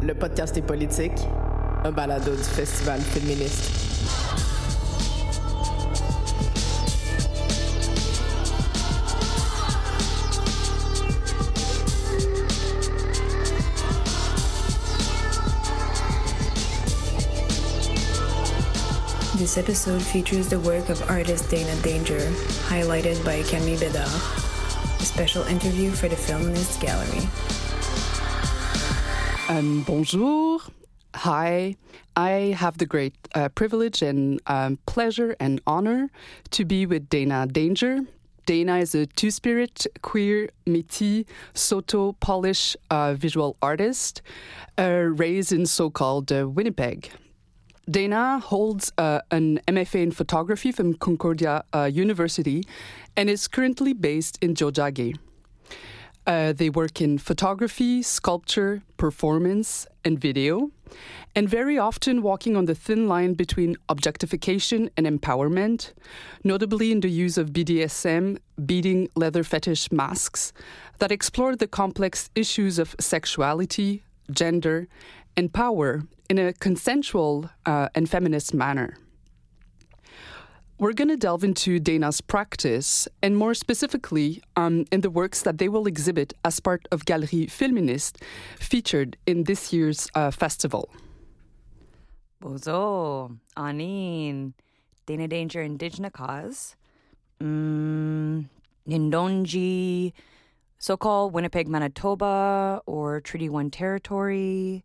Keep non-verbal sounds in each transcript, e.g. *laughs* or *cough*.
Le podcast est politique, un balado du Festival féministe. This episode features the work of artist Dayna Danger, highlighted by Camille Bédard. A special interview for the Feminist Gallery. Um, bonjour. Hi. I have the great uh, privilege and um, pleasure and honor to be with Dayna Danger. Dayna is a two spirit, queer, Métis, Saulteaux, Polish uh, visual artist uh, raised in so called uh, Winnipeg. Dayna holds uh, an MFA in photography from Concordia uh, University and is currently based in Tiohtià:ke. Uh, they work in photography, sculpture, performance, and video, and very often walking on the thin line between objectification and empowerment, notably in the use of BDSM, beading leather fetish masks, that explore the complex issues of sexuality, gender, and power in a consensual uh, and feminist manner. We're going to delve into Dayna's practice and more specifically um, in the works that they will exhibit as part of Galerie Feministe featured in this year's uh, festival. Bozo, Anin, Dayna Danger Indigenous Cause, mm, Nindonji, so called Winnipeg, Manitoba, or Treaty 1 territory,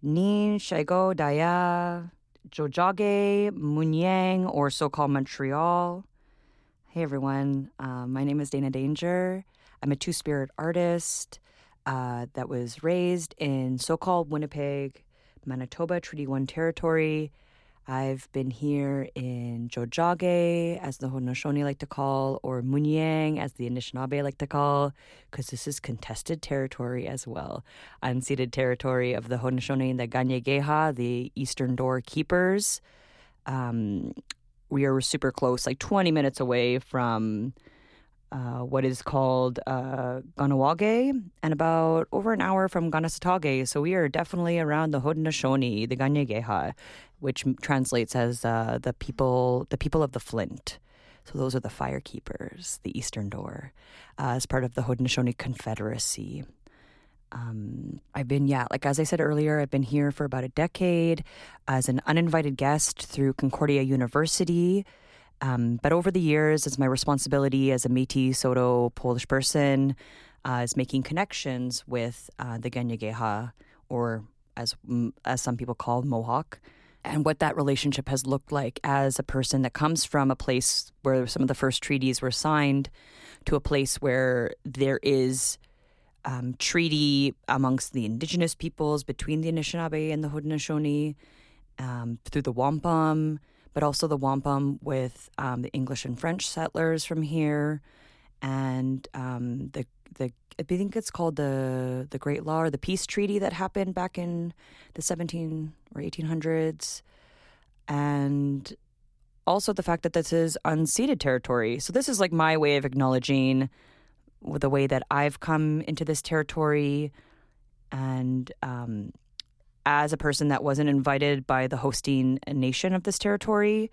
Nin, Shigo, Daya, Tiohtià:ke, Munyang, or so called Montreal. Hey everyone, uh, my name is Dayna Danger. I'm a two spirit artist uh, that was raised in so called Winnipeg, Manitoba, Treaty 1 territory. I've been here in Tiohtià:ke, as the Haudenosaunee like to call, or Munyang, as the Anishinaabe like to call, because this is contested territory as well. Unceded territory of the Haudenosaunee and the Kanien'kehá:ka, the Eastern Door Keepers. Um, we are super close, like 20 minutes away from uh, what is called uh, Kahnawake, and about over an hour from Kanesatake. So we are definitely around the Haudenosaunee, the Kanien'kehá:ka, which translates as uh, the people, the people of the Flint. So those are the fire keepers, the Eastern Door, uh, as part of the Haudenosaunee Confederacy. Um, I've been, yeah, like as I said earlier, I've been here for about a decade as an uninvited guest through Concordia University. Um, but over the years, it's my responsibility as a Métis Saulteaux Polish person uh, is making connections with uh, the Kanien'kehá:ka, or as mm, as some people call Mohawk, and what that relationship has looked like as a person that comes from a place where some of the first treaties were signed to a place where there is um, treaty amongst the indigenous peoples between the Anishinaabe and the Haudenosaunee um, through the wampum, but also the wampum with um, the English and French settlers from here, and um, the the I think it's called the the Great Law or the Peace Treaty that happened back in the 17 or 1800s, and also the fact that this is unceded territory. So this is like my way of acknowledging the way that I've come into this territory, and um, as a person that wasn't invited by the hosting nation of this territory,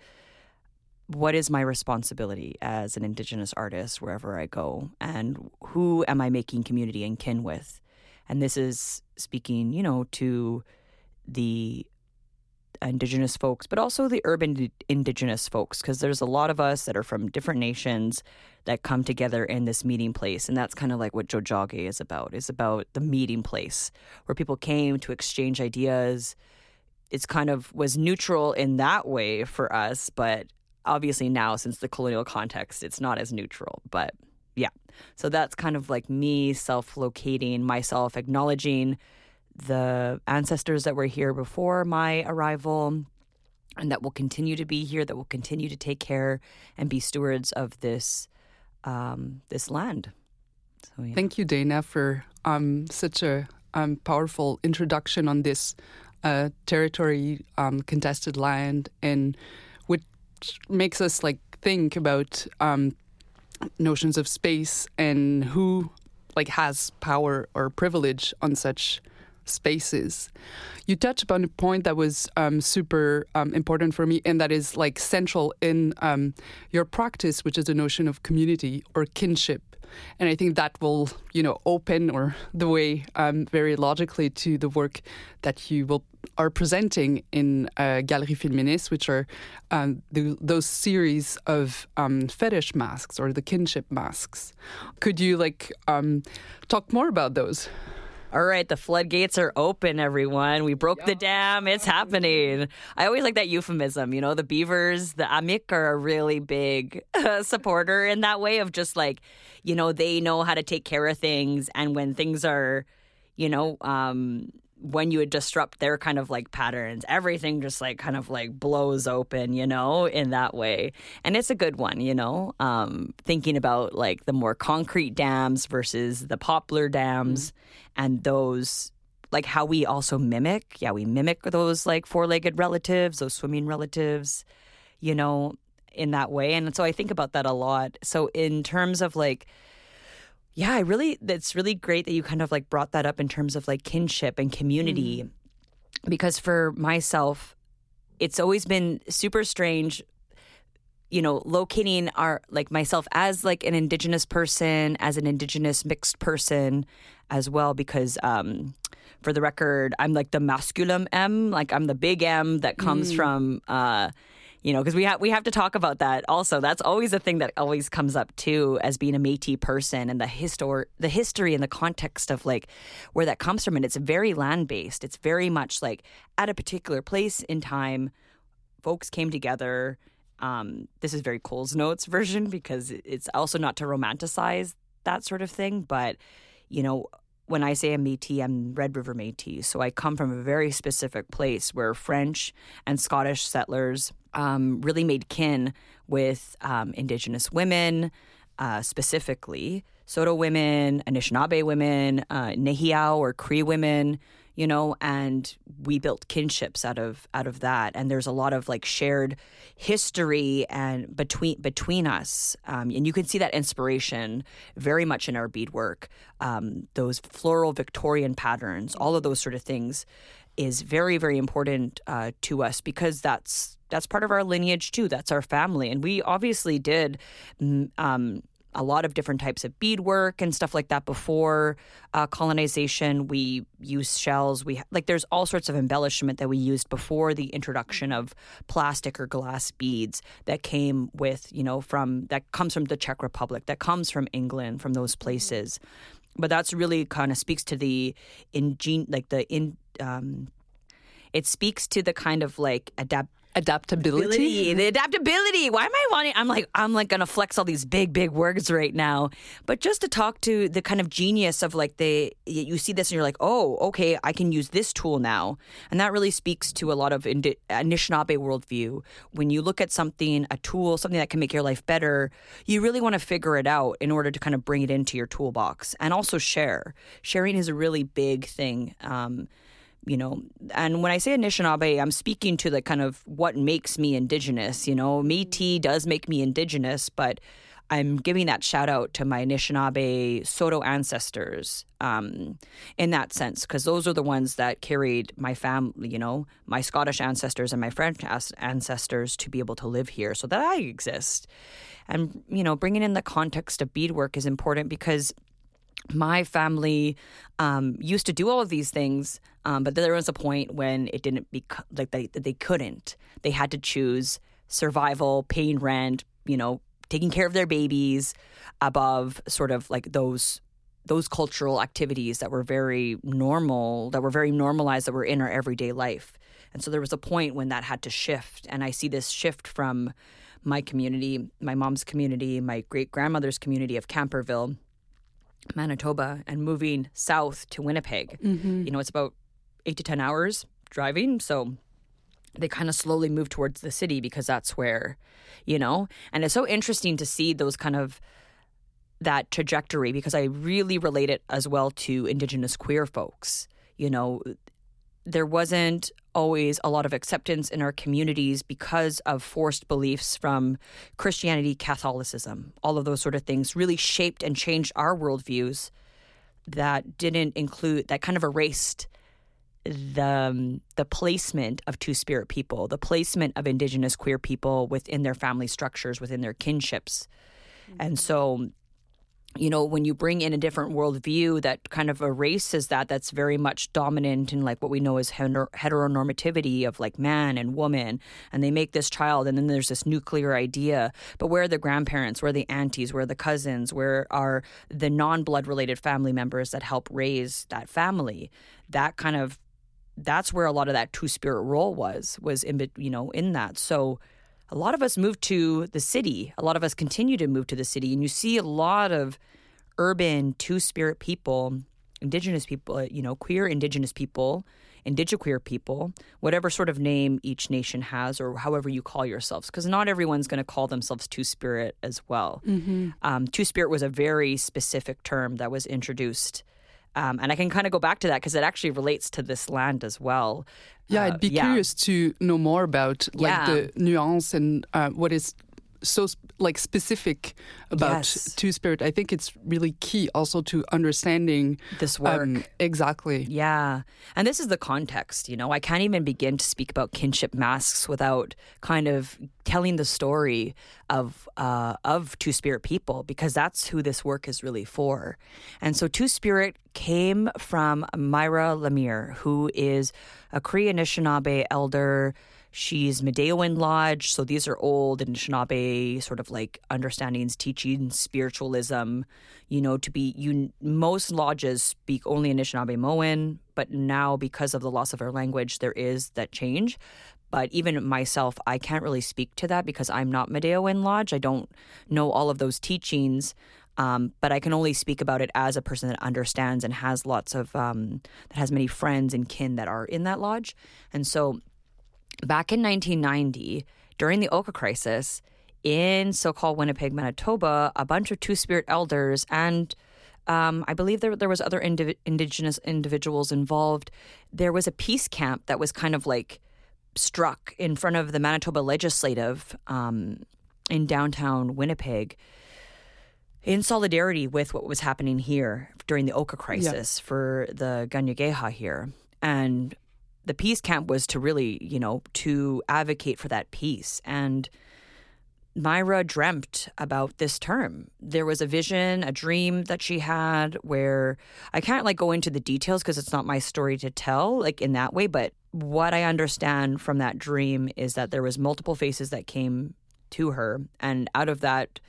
what is my responsibility as an Indigenous artist wherever I go? And who am I making community and kin with? And this is speaking, you know, to the Indigenous folks, but also the urban Indigenous folks, because there's a lot of us that are from different nations that come together in this meeting place. And that's kind of like what Tiohtià:ke is about, is about the meeting place where people came to exchange ideas. It's kind of was neutral in that way for us, but obviously now since the colonial context, it's not as neutral. But yeah, so that's kind of like me self locating myself, acknowledging the ancestors that were here before my arrival and that will continue to be here, that will continue to take care and be stewards of this um, this land. So, yeah. Thank you, Dayna, for um, such a um, powerful introduction on this uh, territory, um, contested land, and which makes us like think about um, notions of space and who like has power or privilege on such spaces. You touch upon a point that was um, super um, important for me, and that is like central in um, your practice, which is the notion of community or kinship. And I think that will, you know, open or the way um, very logically to the work that you will are presenting in uh, Galerie Féministe, which are um, the, those series of um, fetish masks or the kinship masks. Could you like um, talk more about those? All right, the floodgates are open, everyone. We broke the dam. It's happening. I always like that euphemism. You know, the beavers, the Amik are a really big uh, *laughs* supporter in that way of just like, you know, they know how to take care of things. And when things are, you know, um, when you would disrupt their kind of like patterns, everything just like kind of like blows open, you know, in that way. And it's a good one, you know, um, thinking about like the more concrete dams versus the poplar dams mm-hmm. and those like how we also mimic. Yeah, we mimic those like four legged relatives, those swimming relatives, you know, in that way. And so I think about that a lot. So in terms of like, yeah, I really, that's really great that you kind of like brought that up in terms of like kinship and community. Mm. Because for myself, it's always been super strange you know locating our like myself as like an indigenous person as an indigenous mixed person as well because um for the record i'm like the masculum m like i'm the big m that comes mm. from uh you know, because we have we have to talk about that also. That's always a thing that always comes up too as being a Métis person and the histor the history and the context of like where that comes from. And it's very land based. It's very much like at a particular place in time, folks came together. Um, this is very Coles Notes version because it's also not to romanticize that sort of thing, but you know, when I say I'm Métis, I'm Red River Métis. So I come from a very specific place where French and Scottish settlers um, really made kin with um, Indigenous women, uh, specifically Saulteaux women, Anishinaabe women, uh, or Cree women, you know, and we built kinships out of out of that. And there's a lot of like shared history and between between us, um, and you can see that inspiration very much in our beadwork. Um, those floral Victorian patterns, all of those sort of things, is very very important uh, to us because that's that's part of our lineage too. That's our family, and we obviously did. Um, a lot of different types of beadwork and stuff like that before uh, colonization. We used shells. We like there's all sorts of embellishment that we used before the introduction of plastic or glass beads that came with you know from that comes from the Czech Republic, that comes from England, from those places. But that's really kind of speaks to the in like the in um, it speaks to the kind of like adapt adaptability. The adaptability. Why am I wanting? I'm like I'm like gonna flex all these big big words right now, but just to talk to the kind of genius of like the you see this and you're like, oh, okay, I can use this tool now, and that really speaks to a lot of Indi- Anishinaabe worldview. When you look at something, a tool, something that can make your life better, you really want to figure it out in order to kind of bring it into your toolbox and also share. Sharing is a really big thing. Um, you know, and when I say Anishinaabe, I'm speaking to the kind of what makes me indigenous. You know, Métis does make me indigenous, but I'm giving that shout out to my Anishinaabe Saulteaux ancestors um, in that sense, because those are the ones that carried my family, you know, my Scottish ancestors and my French ancestors to be able to live here so that I exist. And, you know, bringing in the context of beadwork is important because my family um, used to do all of these things, um, but there was a point when it didn't be like they they couldn't. They had to choose survival, paying rent, you know, taking care of their babies above sort of like those those cultural activities that were very normal, that were very normalized, that were in our everyday life. And so there was a point when that had to shift, and I see this shift from my community, my mom's community, my great grandmother's community of Camperville Manitoba and moving south to Winnipeg. Mm-hmm. You know, it's about eight to 10 hours driving. So they kind of slowly move towards the city because that's where, you know, and it's so interesting to see those kind of that trajectory because I really relate it as well to Indigenous queer folks. You know, there wasn't always a lot of acceptance in our communities because of forced beliefs from Christianity, Catholicism, all of those sort of things really shaped and changed our worldviews that didn't include, that kind of erased the um, the placement of two spirit people, the placement of indigenous queer people within their family structures, within their kinships. And so you know, when you bring in a different worldview that kind of erases that, that's very much dominant in like what we know as heteronormativity of like man and woman, and they make this child, and then there's this nuclear idea. But where are the grandparents? Where are the aunties? Where are the cousins? Where are the non blood related family members that help raise that family? That kind of that's where a lot of that two spirit role was was in you know in that so a lot of us moved to the city. A lot of us continue to move to the city. And you see a lot of urban two spirit people, indigenous people, you know, queer indigenous people, indigiqueer people, whatever sort of name each nation has or however you call yourselves, because not everyone's going to call themselves two spirit as well. Mm-hmm. Um, two spirit was a very specific term that was introduced. Um, and I can kind of go back to that because it actually relates to this land as well. Yeah, I'd be uh, yeah. curious to know more about like yeah. the nuance and uh, what is so like specific about yes. two spirit i think it's really key also to understanding this work. um, exactly. Yeah. And this is the context you know? I can't even begin to speak about kinship masks without kind of telling the story of uh, of two spirit people because that's who this work is really for. And so two spirit came from Myra Laramee who is a cree anishinaabe elder She's Midewiwin Lodge. So these are old Anishinaabe sort of like understandings, teachings, spiritualism. You know, to be you most lodges speak only Anishinaabemowin, but now because of the loss of our language, there is that change. But even myself, I can't really speak to that because I'm not Midewiwin Lodge. I don't know all of those teachings. Um, but I can only speak about it as a person that understands and has lots of um, that has many friends and kin that are in that lodge, and so back in 1990, during the Oka crisis, in so called Winnipeg, Manitoba, a bunch of Two Spirit elders and um, I believe there, there was other indiv- indigenous individuals involved. There was a peace camp that was kind of like struck in front of the Manitoba Legislative um, in downtown Winnipeg in solidarity with what was happening here during the Oka crisis yeah. for the Kanien'kehá:ka here. And the peace camp was to really, you know, to advocate for that peace. And Myra dreamt about this term. There was a vision, a dream that she had where I can't like go into the details because it's not my story to tell like in that way, but what I understand from that dream is that there was multiple faces that came to her and out of that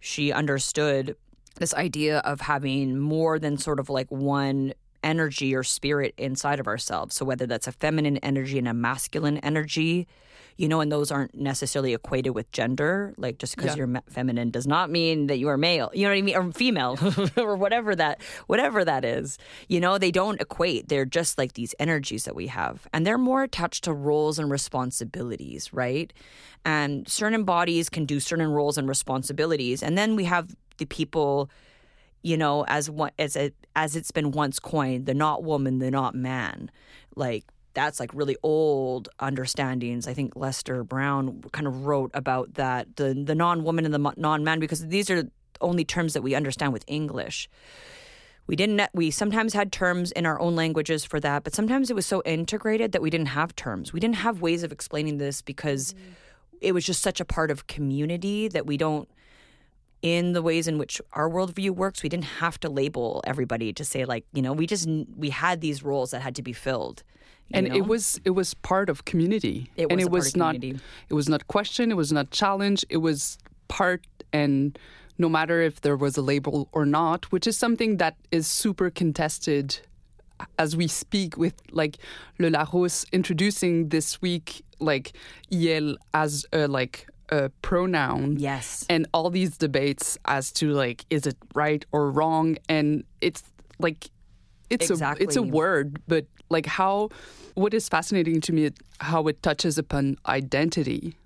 she understood this idea of having more than sort of like one energy or spirit inside of ourselves. So whether that's a feminine energy and a masculine energy, you know, and those aren't necessarily equated with gender. Like just because yeah. you're ma- feminine does not mean that you are male. You know what I mean, or female, *laughs* or whatever that whatever that is. You know, they don't equate. They're just like these energies that we have, and they're more attached to roles and responsibilities, right? And certain bodies can do certain roles and responsibilities, and then we have the people you know, as what as it as it's been once coined, the not woman, the not man. Like that's like really old understandings. I think Lester Brown kind of wrote about that the the non woman and the non man because these are only terms that we understand with English. We didn't. We sometimes had terms in our own languages for that, but sometimes it was so integrated that we didn't have terms. We didn't have ways of explaining this because mm. it was just such a part of community that we don't in the ways in which our worldview works, we didn't have to label everybody to say like, you know, we just we had these roles that had to be filled. And know? it was it was part of community. It was and it was not it was not questioned, it was not challenged, it was part and no matter if there was a label or not, which is something that is super contested as we speak with like Le Larousse introducing this week like IEL as a like a pronoun. Yes. And all these debates as to like is it right or wrong and it's like it's exactly. a it's a word but like how what is fascinating to me how it touches upon identity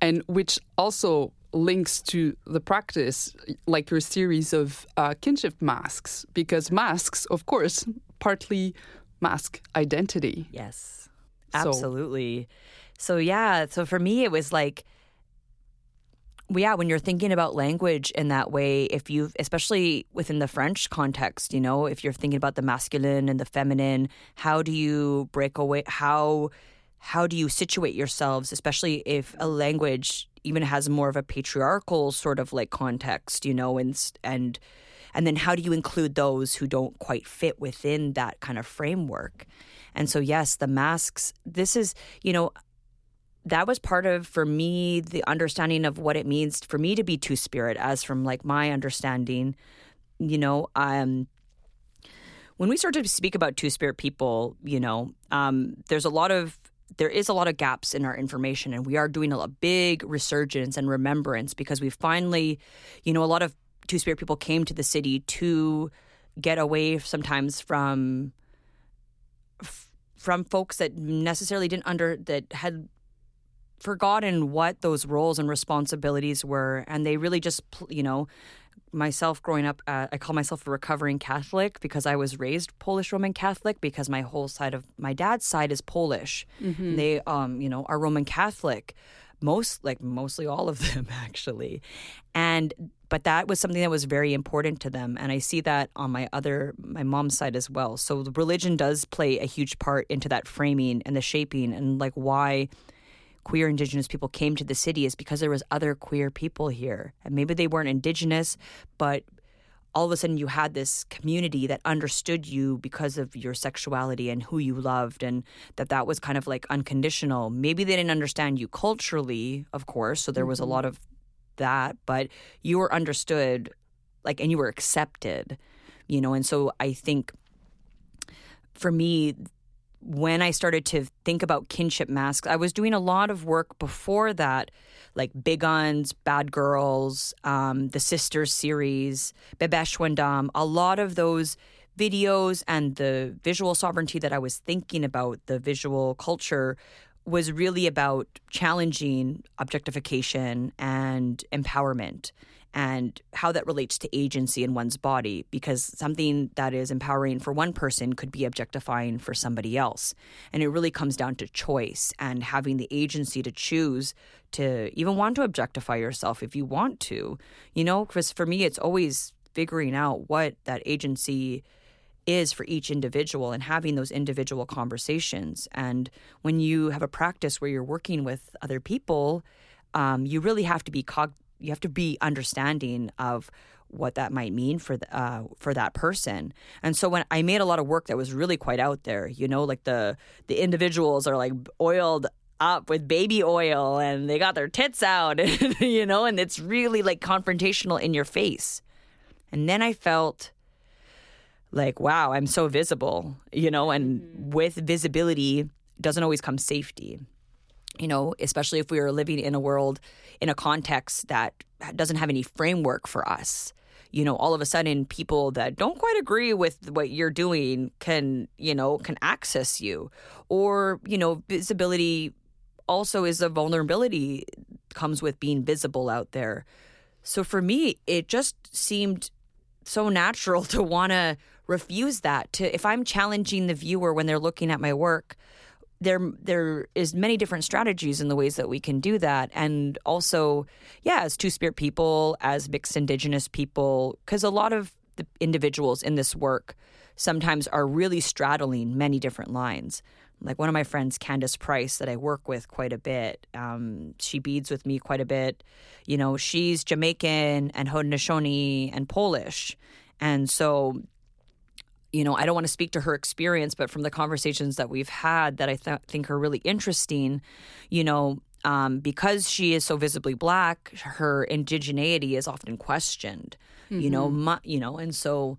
and which also links to the practice like your series of uh, kinship masks because masks of course partly mask identity yes absolutely so, so yeah so for me it was like yeah, when you're thinking about language in that way, if you, especially within the French context, you know, if you're thinking about the masculine and the feminine, how do you break away? How how do you situate yourselves, especially if a language even has more of a patriarchal sort of like context, you know, and and and then how do you include those who don't quite fit within that kind of framework? And so yes, the masks. This is, you know, that was part of for me the understanding of what it means for me to be two spirit as from like my understanding you know um when we start to speak about two spirit people you know um there's a lot of there is a lot of gaps in our information and we are doing a big resurgence and remembrance because we finally you know a lot of two spirit people came to the city to get away sometimes from from folks that necessarily didn't under that had forgotten what those roles and responsibilities were and they really just you know myself growing up uh, i call myself a recovering catholic because i was raised polish roman catholic because my whole side of my dad's side is polish. Mm-hmm. they um you know are roman catholic most like mostly all of *laughs* them actually. And but that was something that was very important to them and i see that on my other my mom's side as well. So the religion does play a huge part into that framing and the shaping and like why queer indigenous people came to the city is because there was other queer people here. And maybe they weren't indigenous but all of a sudden you had this community that understood you because of your sexuality and who you loved and that that was kind of like unconditional. Maybe they didn't understand you culturally of course so there was a mm-hmm. lot of that but you were understood like and you were accepted you know? And so i think for me when I started to think about kinship masks, I was doing a lot of work before that, like Big Uns, Bad Girls, um, the Sisters series, Bebeshwendam, a lot of those videos and the visual sovereignty that I was thinking about, the visual culture, was really about challenging objectification and empowerment and how that relates to agency in one's body because something that is empowering for one person could be objectifying for somebody else. And it really comes down to choice and having the agency to choose to even want to objectify yourself if you want to. You know because for me it's always figuring out what that agency is for each individual and having those individual conversations. And when you have a practice where you're working with other people um, you really have to be cog- you have to be understanding of what that might mean for the, uh, for that person. And so when I made a lot of work that was really quite out there, you know, like the the individuals are like oiled up with baby oil and they got their tits out, *laughs* you know, and it's really like confrontational in your face. And then I felt like, wow, I'm so visible, you know, and mm-hmm. with visibility doesn't always come safety you know, especially if we are living in a world, in a context that doesn't have any framework for us. You know, all of a sudden, people that don't quite agree with what you're doing can, you know, can access you. Or, you know, visibility also is a vulnerability comes with being visible out there. So for me, it just seemed so natural *laughs* to want to refuse that. To if I'm challenging the viewer when they're looking at my work, there there is many different strategies in the ways that we can do that. And also yeah as two spirit people as mixed indigenous people because a lot of the individuals in this work sometimes are really straddling many different lines. Like one of my friends candace price that i work with quite a bit um, she beads with me quite a bit. You know she's jamaican and haudenosaunee and polish. And so you know, I don't want to speak to her experience, but from the conversations that we've had that I th- think are really interesting, you know, um, because she is so visibly black, her indigeneity is often questioned, mm-hmm. you know, my, you know, and so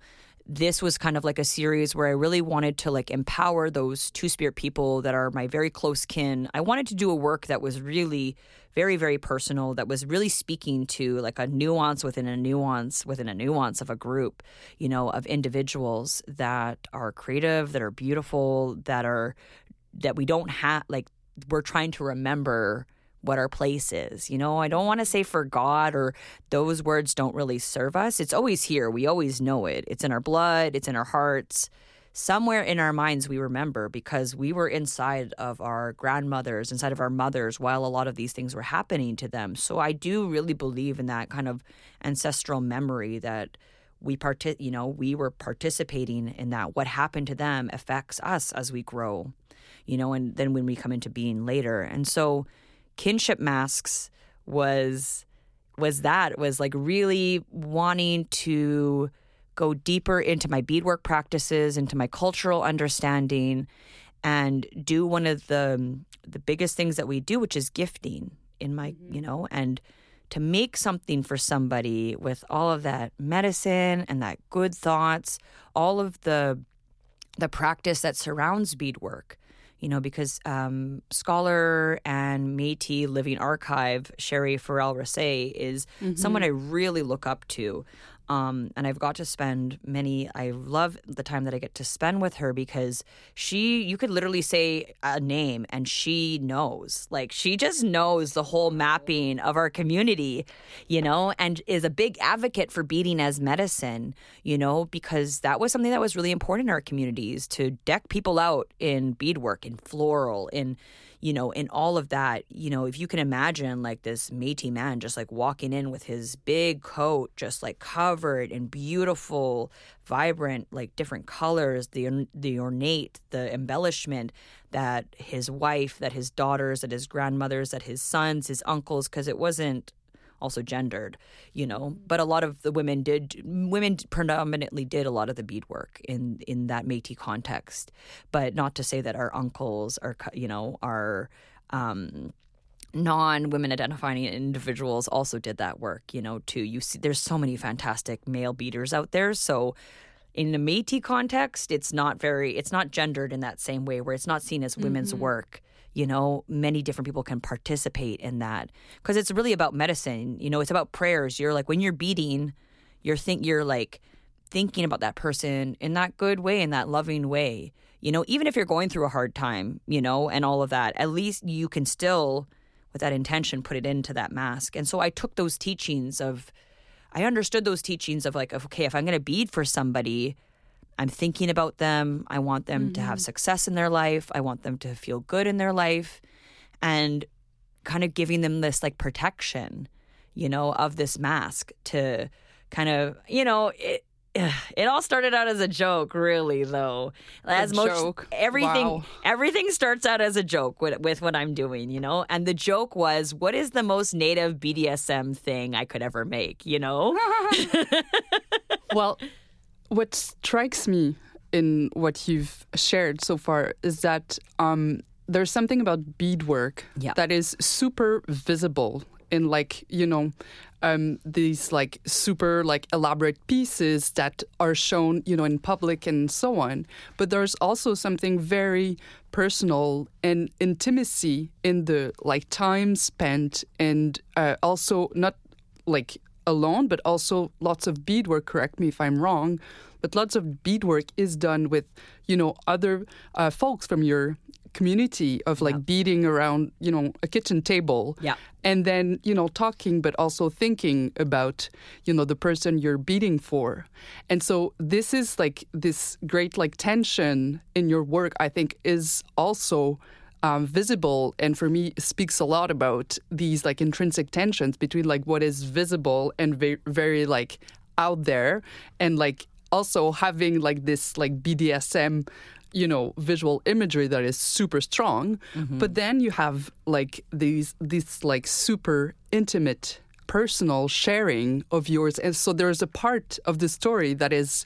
this was kind of like a series where I really wanted to like empower those two spirit people that are my very close kin. I wanted to do a work that was really very very personal that was really speaking to like a nuance within a nuance within a nuance of a group, you know, of individuals that are creative, that are beautiful, that are that we don't have like we're trying to remember what our place is. You know, I don't want to say for God or those words don't really serve us. It's always here. We always know it. It's in our blood, it's in our hearts. somewhere in our minds we remember because we were inside of our grandmothers, inside of our mothers while a lot of these things were happening to them. So I do really believe in that kind of ancestral memory that we part you know we were participating in that what happened to them affects us as we grow you know and then when we come into being later and so kinship masks was was that was like really wanting to go deeper into my beadwork practices into my cultural understanding and do one of the the biggest things that we do which is gifting in my mm-hmm. you know and to make something for somebody with all of that medicine and that good thoughts, all of the the practice that surrounds beadwork. You know, because um, scholar and Métis living archive Sherry Farrell Racette is mm-hmm. someone I really look up to. Um, and I've got to spend many. I love the time that I get to spend with her because she, you could literally say a name and she knows. Like she just knows the whole mapping of our community, you know, and is a big advocate for beading as medicine, you know, because that was something that was really important in our communities to deck people out in beadwork, in floral, in you know, in all of that, you know, if you can imagine like this Métis man just like walking in with his big coat, just like covered in beautiful, vibrant, like different colors, the the ornate, the embellishment that his wife, that his daughters, that his grandmothers, that his sons, his uncles, because it wasn't also gendered, you know. But a lot of the women did women predominantly did a lot of the beadwork in in that Métis context. But not to say that our uncles are you know are um, non women identifying individuals also did that work, you know, too. You see there's so many fantastic male beaders out there. So in a Métis context, it's not very it's not gendered in that same way where it's not seen as women's mm-hmm. work you know many different people can participate in that. Because it's really about medicine you know it's about prayers. You're like when you're beading you're think you're like thinking about that person in that good way in that loving way. You know even if you're going through a hard time you know and all of that at least you can still with that intention put it into that mask. And so i took those teachings of i understood those teachings of like okay if i'm going to bead for somebody I'm thinking about them. I want them mm-hmm. to have mm-hmm. success in their life. I want them to feel good in their life and kind of giving them this like protection, you know, of this mask to kind of, you know, it, *sighs* it all started out as a joke, really, though. As a most joke. everything, wow. everything starts out as a joke with, with what I'm doing, you know. And the joke was, what is the most native BDSM thing I could ever make, you know? *laughs* *laughs* well, what strikes me in what you've shared so far is that um, there's something about beadwork yeah. that is super visible in like you know um, these like super like elaborate pieces that are shown you know in public and so on but there's also something very personal and intimacy in the like time spent and uh, also not like alone, but also lots of beadwork. Correct me if I'm wrong, but lots of beadwork is done with you know other uh, folks from your community of like yeah. beading around you know a kitchen table yeah and then you know talking but also thinking about you know the person you're beading for and so this is like this great like tension in your work i think is also um, visible and for me speaks a lot about these like intrinsic tensions between like what is visible and very, very like out there and like also having like this like BDSM you know visual imagery that is super strong mm-hmm. but then you have like these this like super intimate personal sharing of yours and so there's a part of the story that is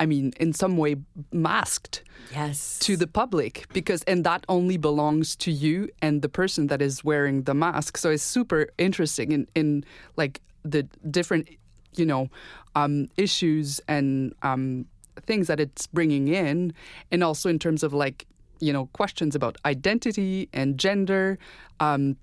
I mean, in some way masked yes. to the public because, and that only belongs to you and the person that is wearing the mask. So it's super interesting in, in like the different, you know, um, issues and um, things that it's bringing in, and also in terms of like, you know, questions about identity and gender. Um,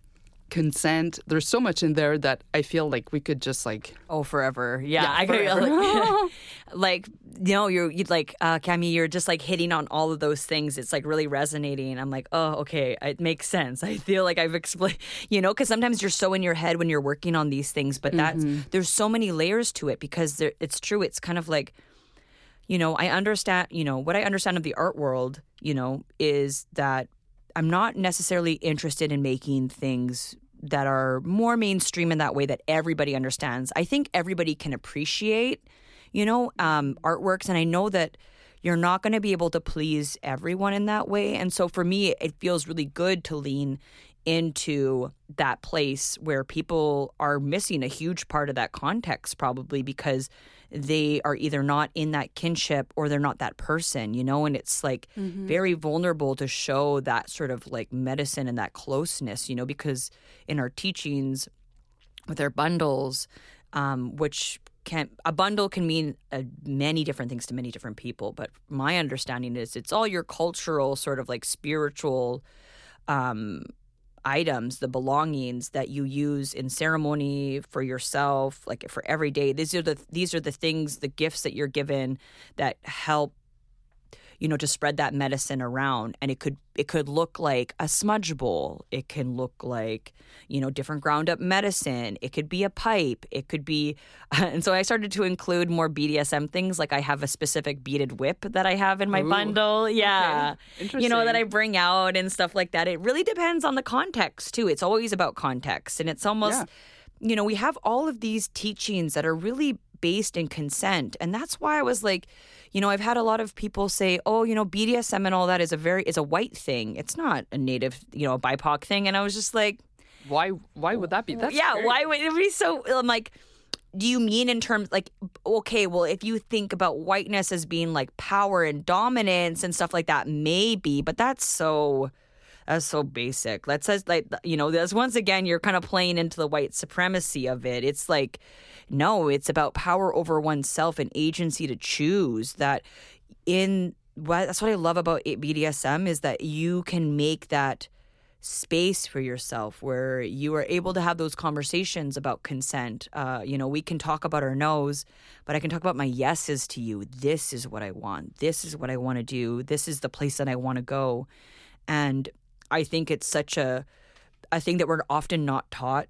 consent. There's so much in there that I feel like we could just like oh forever. Yeah, yeah I could *laughs* like *laughs* you know you're you like uh, Cami, you're just like hitting on all of those things. It's like really resonating. I'm like, oh okay, it makes sense. *laughs* I feel like I've explained, you know, because sometimes you're so in your head when you're working on these things, but that's mm-hmm. there's so many layers to it because there, it's true. It's kind of like you know, I understand, you know, what I understand of the art world, you know, is that I'm not necessarily interested in making things that are more mainstream in that way that everybody understands. I think everybody can appreciate, you know, um, artworks. And I know that you're not going to be able to please everyone in that way. And so for me, it feels really good to lean into that place where people are missing a huge part of that context, probably because they are either not in that kinship or they're not that person, you know? And it's like mm-hmm. very vulnerable to show that sort of like medicine and that closeness, you know, because in our teachings with our bundles, um, which can a bundle can mean uh, many different things to many different people but my understanding is it's all your cultural sort of like spiritual um, items, the belongings that you use in ceremony for yourself, like for every day. These are the these are the things, the gifts that you're given that help you know to spread that medicine around. And it could it could look like a smudge bowl. It can look like you know different ground up medicine. It could be a pipe. It could be *laughs* and so i started to include more bdsm things. Like i have a specific beaded whip that i have in my Ooh, bundle. yeah. Okay. you know that i bring out and stuff like that. It really depends on the context too. It's always about context. And it's almost yeah. you know we have all of these teachings that are really based in consent. And that's why i was like you know, I've had a lot of people say, "Oh, you know, BDSM and all that is a very is a white thing. It's not a native, you know, a BIPOC thing." And I was just like, "Why? Why would that be?" That's yeah. Scary. Why would it be so? I'm like, do you mean in terms like okay well if you think about whiteness as being like power and dominance and stuff like that maybe but that's so that's so basic that says like you know that's once again you're kind of playing into the white supremacy of it it's like no, it's about power over oneself and agency to choose. That in what that's what I love about BDSM is that you can make that space for yourself where you are able to have those conversations about consent. Uh, you know, we can talk about our no's, but I can talk about my yeses to you. This is what I want. This is what I want to do. This is the place that I want to go. And I think it's such a a thing that we're often not taught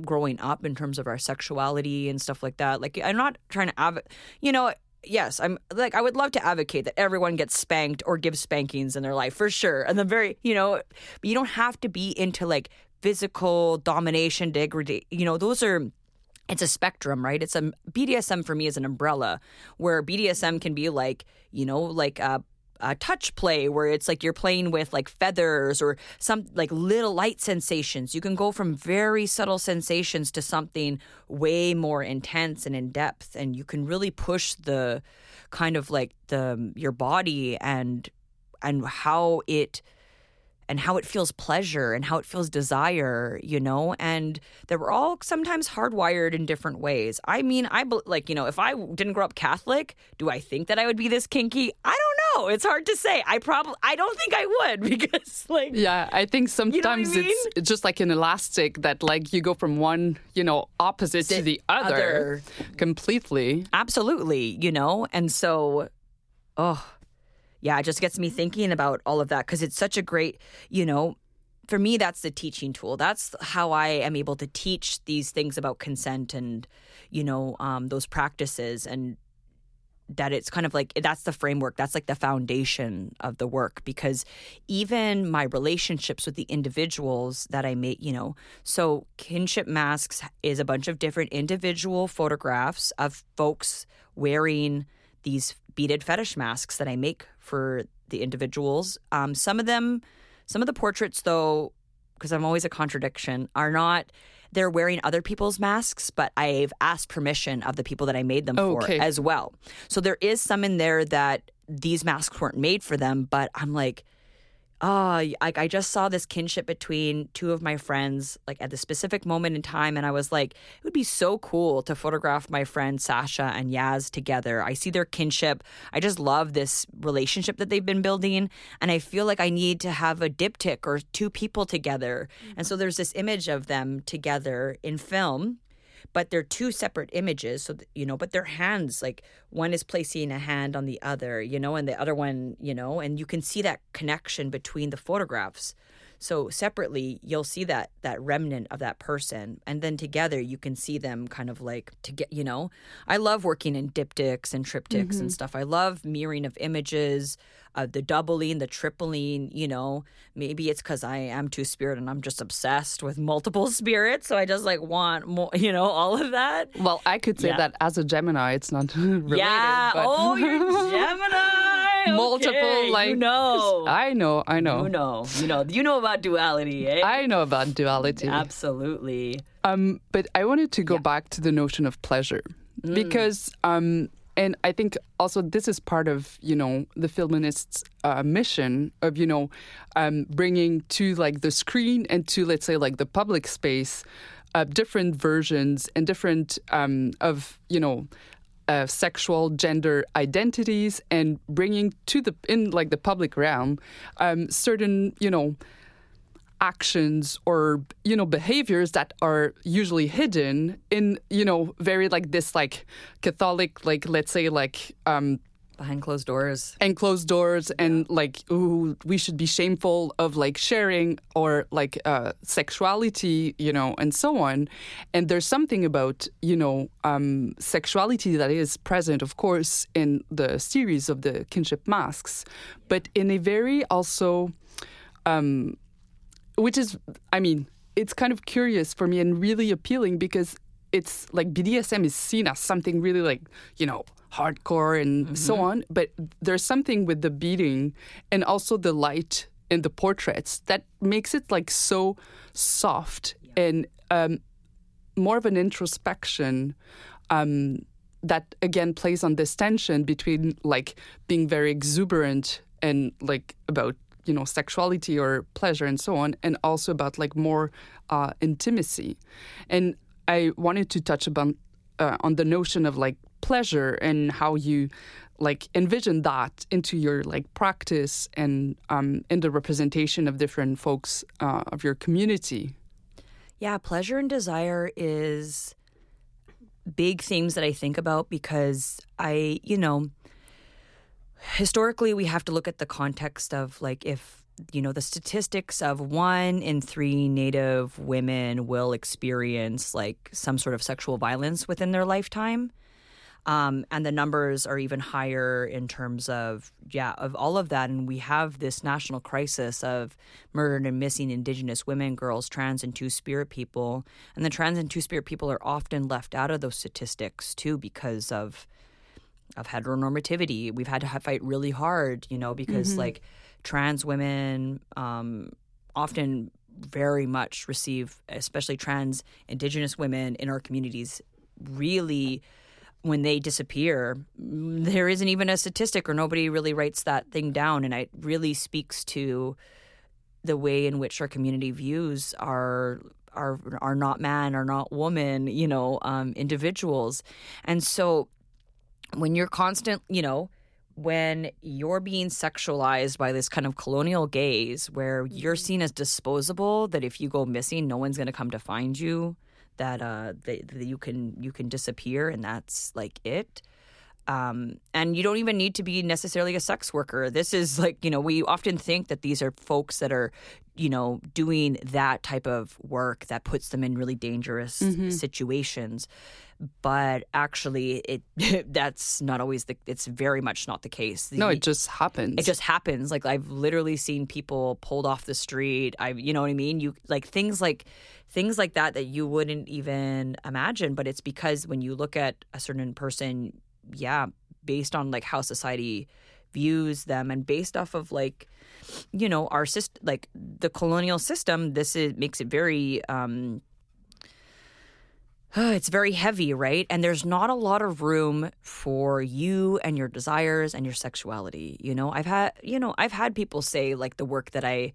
growing up in terms of our sexuality and stuff like that. Like I'm not trying to av- you know, yes, I'm like I would love to advocate that everyone gets spanked or gives spankings in their life for sure. And the very, you know, you don't have to be into like physical domination, degradation. You know, those are it's a spectrum, right? It's a BDSM for me is an umbrella where BDSM can be like, you know, like uh, uh, touch play where it's like you're playing with like feathers or some like little light sensations. You can go from very subtle sensations to something way more intense and in depth, and you can really push the kind of like the your body and and how it and how it feels pleasure and how it feels desire, you know, and that we're all sometimes hardwired in different ways. I mean, I like, you know, if I didn't grow up Catholic, do I think that I would be this kinky? I don't know. It's hard to say. I probably, I don't think I would *laughs* because, like, yeah, I think sometimes you know I mean? it's just like an elastic that, like, you go from one, you know, opposite to the other, other completely. Absolutely, you know, and so, oh, yeah, it just gets me thinking about all of that because it's such a great, you know, for me, that's the teaching tool. That's how I am able to teach these things about consent and, you know, um, those practices and that it's kind of like that's the framework that's like the foundation of the work because even my relationships with the individuals that i make you know so kinship masks is a bunch of different individual photographs of folks wearing these beaded fetish masks that I make for the individuals. Um, some of them, some of the portraits, though, because I'm always a contradiction, are not. They're wearing other people's masks, but I've asked permission of the people that I made them for as well. So there is some in there that these masks weren't made for them, but I'm like, oh, like I just saw this kinship between two of my friends, like at the specific moment in time. And I was like, it would be so cool to photograph my friend Sasha and Yaz together. I see their kinship. I just love this relationship that they've been building. And I feel like I need to have a diptych or two people together. Mm-hmm. And so there's this image of them together in film but they're two separate images so you know but their hands like one is placing a hand on the other you know and the other one you know and you can see that connection between the photographs So separately, you'll see that that remnant of that person, and then together you can see them kind of like to get. You know, I love working in diptychs and triptychs and stuff. I love mirroring of images, uh, the doubling, the tripling. You know, maybe it's because I am two spirit and I'm just obsessed with multiple *laughs* spirits, so I just like want more. You know, all of that. Well, I could say Yeah. that as a Gemini, it's not *laughs* related. yeah. but Oh, you're *laughs* Gemini. *laughs* multiple like you know. I know, I know. You know, you know, you know about duality, eh? I know about duality. Absolutely. Um, but I wanted to go back to the notion of pleasure Mm. because, um, and I think also this is part of you know the feminists' uh, mission of you know um, bringing to like the screen and to let's say like the public space uh, different versions and different um, of you know. Uh, sexual gender identities and bringing to the in like the public realm um, certain you know actions or you know behaviors that are usually hidden in you know very like this like catholic like let's say like um Behind closed doors. and closed doors and like ooh we should be shameful of like sharing or like uh sexuality you know and so on and there's something about you know um sexuality that is present of course in the series of the kinship masks but in a very also um which is i mean it's kind of curious for me and really appealing because it's like bdsm is seen as something really like you know hardcore and so on but there's something with the beading and also the light in the portraits that makes it like so soft and um, more of an introspection um, that again plays on this tension between like being very exuberant and like about you know sexuality or pleasure and so on and also about like more uh, intimacy. And i wanted to touch upon uh, on the notion of like pleasure and how you like envision that into your like practice and um, in the representation of different folks uh, of your community. Yeah, pleasure and desire is big themes that I think about because I, you know, historically we have to look at the context of like if you know the statistics of one in three native women will experience like some sort of sexual violence within their lifetime. Um, and the numbers are even higher in terms of yeah of all of that. And we have this national crisis of murdered and missing indigenous women girls trans and two-spirit people. And the trans and two-spirit people are often left out of those statistics too because of of heteronormativity. We've had to fight really hard you know because like trans women um, often very much receive especially trans indigenous women in our communities really when they disappear, mm, there isn't even a statistic or nobody really writes that thing down. And it really speaks to the way in which our community views our are are not man are not woman, you know, um, individuals. And so when you're constant, you know, when you're being sexualized by this kind of colonial gaze where you're seen as disposable, that if you go missing, no one's going to come to find you, that uh that, that you can you can disappear and that's like it um, and you don't even need to be necessarily a sex worker. This is like, you know, we often think that these are folks that are, you know, doing that type of work that puts them in really dangerous situations. But actually, it *laughs* that's not always the. It's very much not the case. no it just happens it just happens like i've literally seen people pulled off the street i you know what i mean you like things like things like that that you wouldn't even imagine but it's because when you look at a certain person yeah based on like how society views them and based off of like you know our system like the colonial system this is makes it very um *sighs* it's very heavy, right? And there's not a lot of room for you and your desires and your sexuality. You know, I've had, you know, I've had people say like the work that I,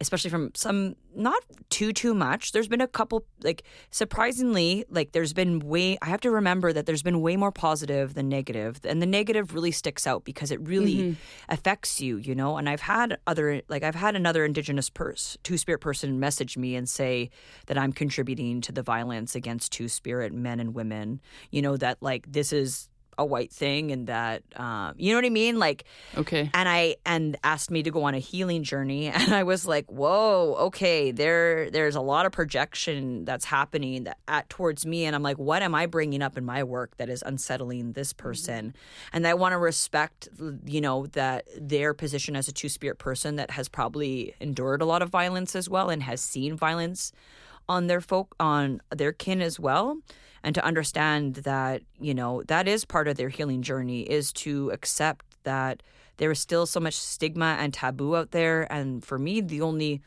especially from some, not too, too much. There's been a couple, like, surprisingly, like, there's been way, I have to remember that there's been way more positive than. And the negative really sticks out because it really mm-hmm. affects you, you know? And I've had other, like, I've had another Indigenous person, two spirit person message me and say that I'm contributing to the violence against two spirit men and women, you know, that, like, this is, a white thing and that um, you know what I mean? Like Okay. and I and asked me to go on a healing journey *laughs* and I was like whoa okay there there's a lot of projection that's happening that at towards me and I'm like what am I bringing up in my work that is unsettling this person? And I want to respect you know that their position as a two spirit person that has probably endured a lot of violence as well and has seen violence on their folk on their kin as well and to understand that you know that is part of their healing journey is to accept that there is still so much stigma and taboo out there. And for me the only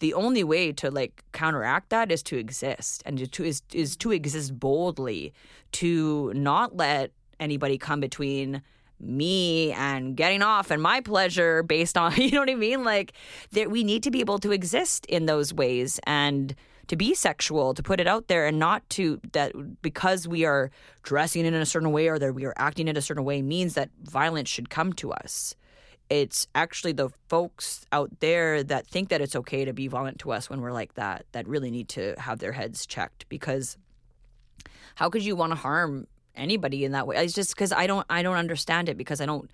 the only way to like counteract that is to exist and to, is is to exist boldly to not let anybody come between me and getting off and my pleasure based on *laughs* you know what I mean? Like that we need to be able to exist in those ways. And to be sexual to put it out there and not to that because we are dressing in a certain way or that we are acting in a certain way means that violence should come to us. It's actually the folks out there that think that it's okay to be violent to us when we're like that that really need to have their heads checked because how could you want to harm anybody in that way? It's just because i don't i don't understand it because i don't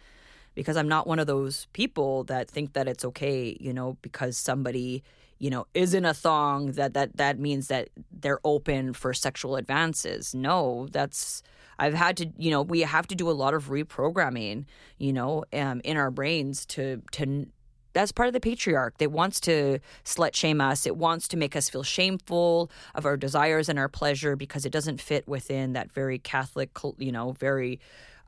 because i'm not one of those people that think that it's okay you know because somebody you know is in a thong that that that means that they're open for sexual advances no that's i've had to you know we have to do a lot of reprogramming you know um, in our brains to to that's part of the patriarch that wants to slut shame us. It wants to make us feel shameful of our desires and our pleasure because it doesn't fit within that very Catholic, you know, very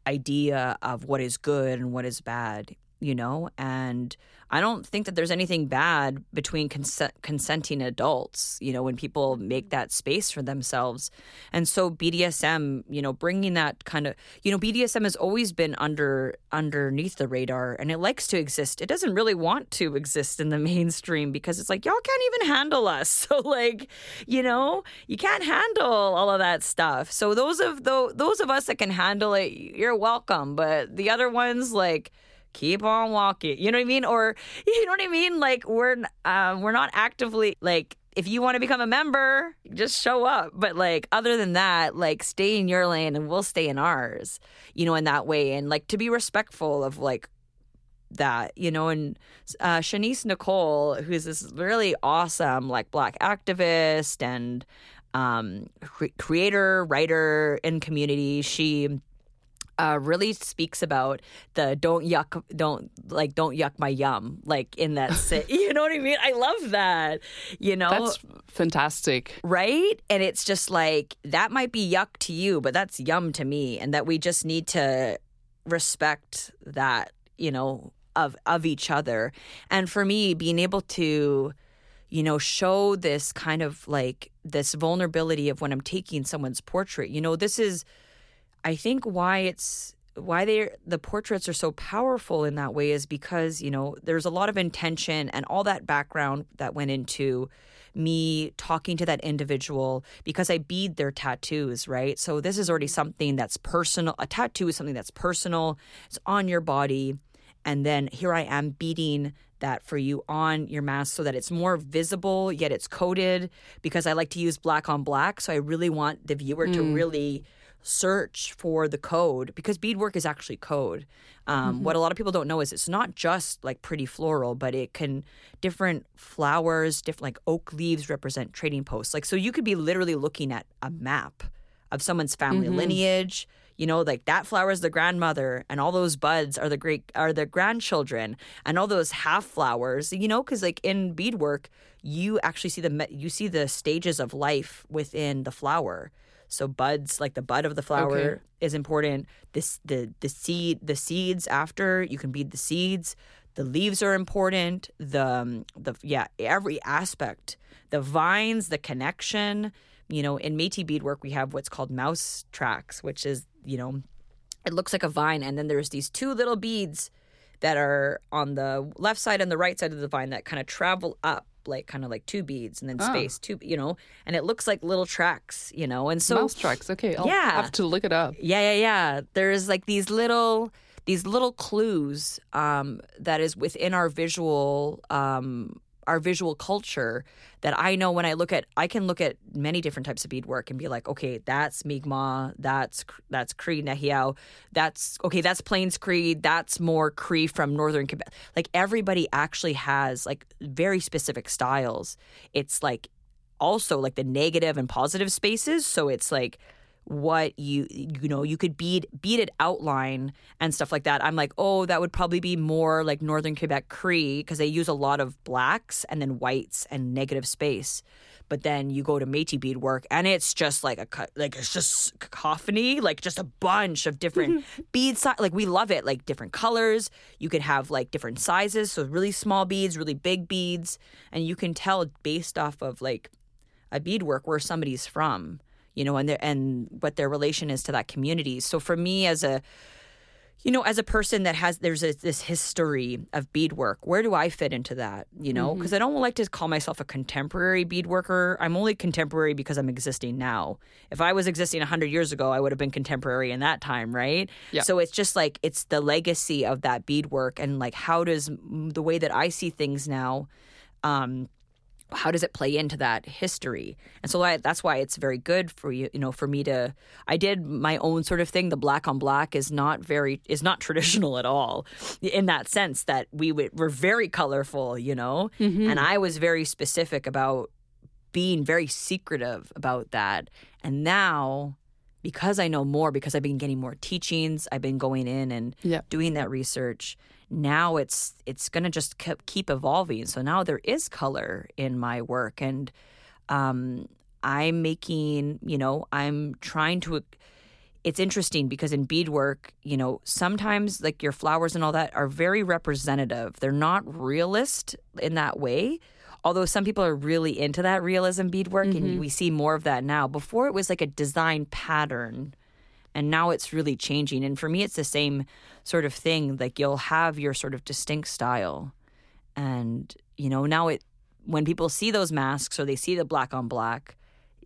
idea of what is good and what is bad, you know? And I don't think that there's anything bad between consent, consenting adults, you know, when people make that space for themselves. And so BDSM, you know, bringing that kind of, you know, BDSM has always been under underneath the radar and it likes to exist. It doesn't really want to exist in the mainstream because it's like y'all can't even handle us. *laughs* So like, you know, you can't handle all of that stuff. So those of the, those of us that can handle it, you're welcome, but the other ones like keep on walking. You know what I mean? Or *laughs* you know what I mean? Like we're um, we're not actively like if you want to become a member, just show up. But like other than that, like stay in your lane and we'll stay in ours. You know, in that way, and like to be respectful of like that, you know, and uh, Shanice Nicole, who's this really awesome like black activist and um, cre- creator, writer in community, she uh, really speaks about the don't yuck, don't like, don't yuck my yum, like in that, si- *laughs* you know what I mean? I love that, you know? That's fantastic. right? And it's just like, that might be yuck to you, but that's yum to me. And that we just need to respect that, you know, of, of each other. And for me, being able to, you know, show this kind of like this vulnerability of when I'm taking someone's portrait, you know, this is, I think why it's why they the portraits are so powerful in that way is because you know there's a lot of intention and all that background that went into me talking to that individual because I bead their tattoos, right? So this is already something that's personal. A tattoo is something that's personal. It's on your body. And then here I am beading that for you on your mask so that it's more visible, yet it's coded because I like to use black on black. So I really want the viewer to mm. really search for the code because beadwork is actually code. Um, What a lot of people don't know is it's not just like pretty floral, but it can different flowers, different like oak leaves represent trading posts. Like so, you could be literally looking at a map of someone's family lineage. You know, like that flower is the grandmother, and all those buds are the great are the grandchildren, and all those half flowers. You know, because like in beadwork, you actually see the you see the stages of life within the flower. So buds, like the bud of the flower, Okay. is important. This the the seed the seeds after you can bead the seeds. The leaves are important. The um, the yeah every aspect. The vines, the connection. You know, in Métis beadwork we have what's called mouse tracks, which is you know, it looks like a vine, and then there's these two little beads that are on the left side and the right side of the vine that kind of travel up like kind of like two beads and then Ah. space two you know and it looks like little tracks you know and so Mouse tracks. Okay, I'll Yeah. have to look it up. yeah, yeah, yeah. There's like these little these little clues um, that is within our visual um, our visual culture that I know when I look at I can look at many different types of beadwork and be like, okay, that's Mi'kmaq, that's that's Cree Nehiyaw, that's okay, that's Plains Cree, that's more Cree from northern Quebec. Like everybody actually has like very specific styles. It's like also like the negative and positive spaces, so it's like what you you know you could bead beaded outline and stuff like that. I'm like oh that would probably be more like northern quebec cree because they use a lot of blacks and then whites and negative space. But then you go to Métis beadwork and it's just like a like it's just cacophony like just a bunch of different mm-hmm. beads like we love it like different colors. You can have like different sizes so really small beads really big beads. And you can tell based off of like a beadwork where somebody's from you know, and their and what their relation is to that community. So for me, as a you know, as a person that has there's a, this history of beadwork, where do I fit into that? You know, because mm-hmm. I don't like to call myself a contemporary beadworker. I'm only contemporary because I'm existing now. If I was existing 100 years ago, I would have been contemporary in that time, right? Yeah. So it's just like it's the legacy of that beadwork and like how does the way that I see things now um, how does it play into that history and so I, that's why it's very good for you you know for me to i did my own sort of thing the black on black is not very is not *laughs* traditional at all in that sense that we would, were very colorful you know mm-hmm. and i was very specific about being very secretive about that and now because i know more because i've been getting more teachings i've been going in and yep. doing that research now it's it's going to just keep evolving. So now there is color in my work, and um, I'm making, you know, I'm trying to. It's interesting because in beadwork, you know, sometimes like your flowers and all that are very representative. They're not realist in that way. Although some people are really into that realism beadwork, mm-hmm. and we see more of that now. Before it was like a design pattern and now it's really changing. And for me it's the same sort of thing. Like you'll have your sort of distinct style. And you know now it when people see those masks or they see the black on black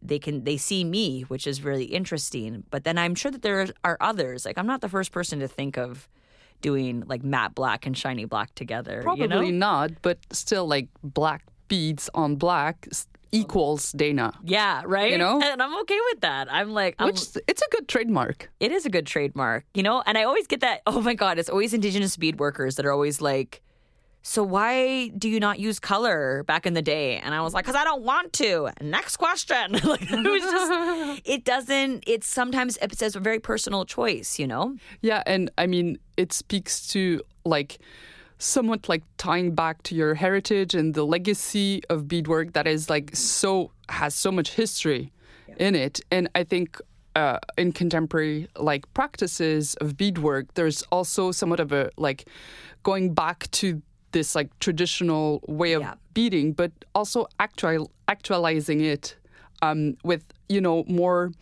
they can they see me which is really interesting. But then i'm sure that there are others. Like i'm not the first person to think of doing like matte black and shiny black together probably you know? not but still like black beads on black equals Dayna. Yeah, right. You know, and I'm okay with that. I'm like, I'm, which it's a good trademark. It is a good trademark, you know. And I always get that. Oh my god, it's always Indigenous bead workers that are always like. So why do you not use color back in the day? And I was like, because I don't want to. Next question. *laughs* like it was just, *laughs* it doesn't. It's sometimes it says a very personal choice, you know. Yeah, and I mean, it speaks to like somewhat like tying back to your heritage and the legacy of beadwork that is like so has so much history yeah. in it and i think uh, in contemporary like practices of beadwork there's also somewhat of a like going back to this like traditional way of yeah. beading but also actual actualizing it um, with you know more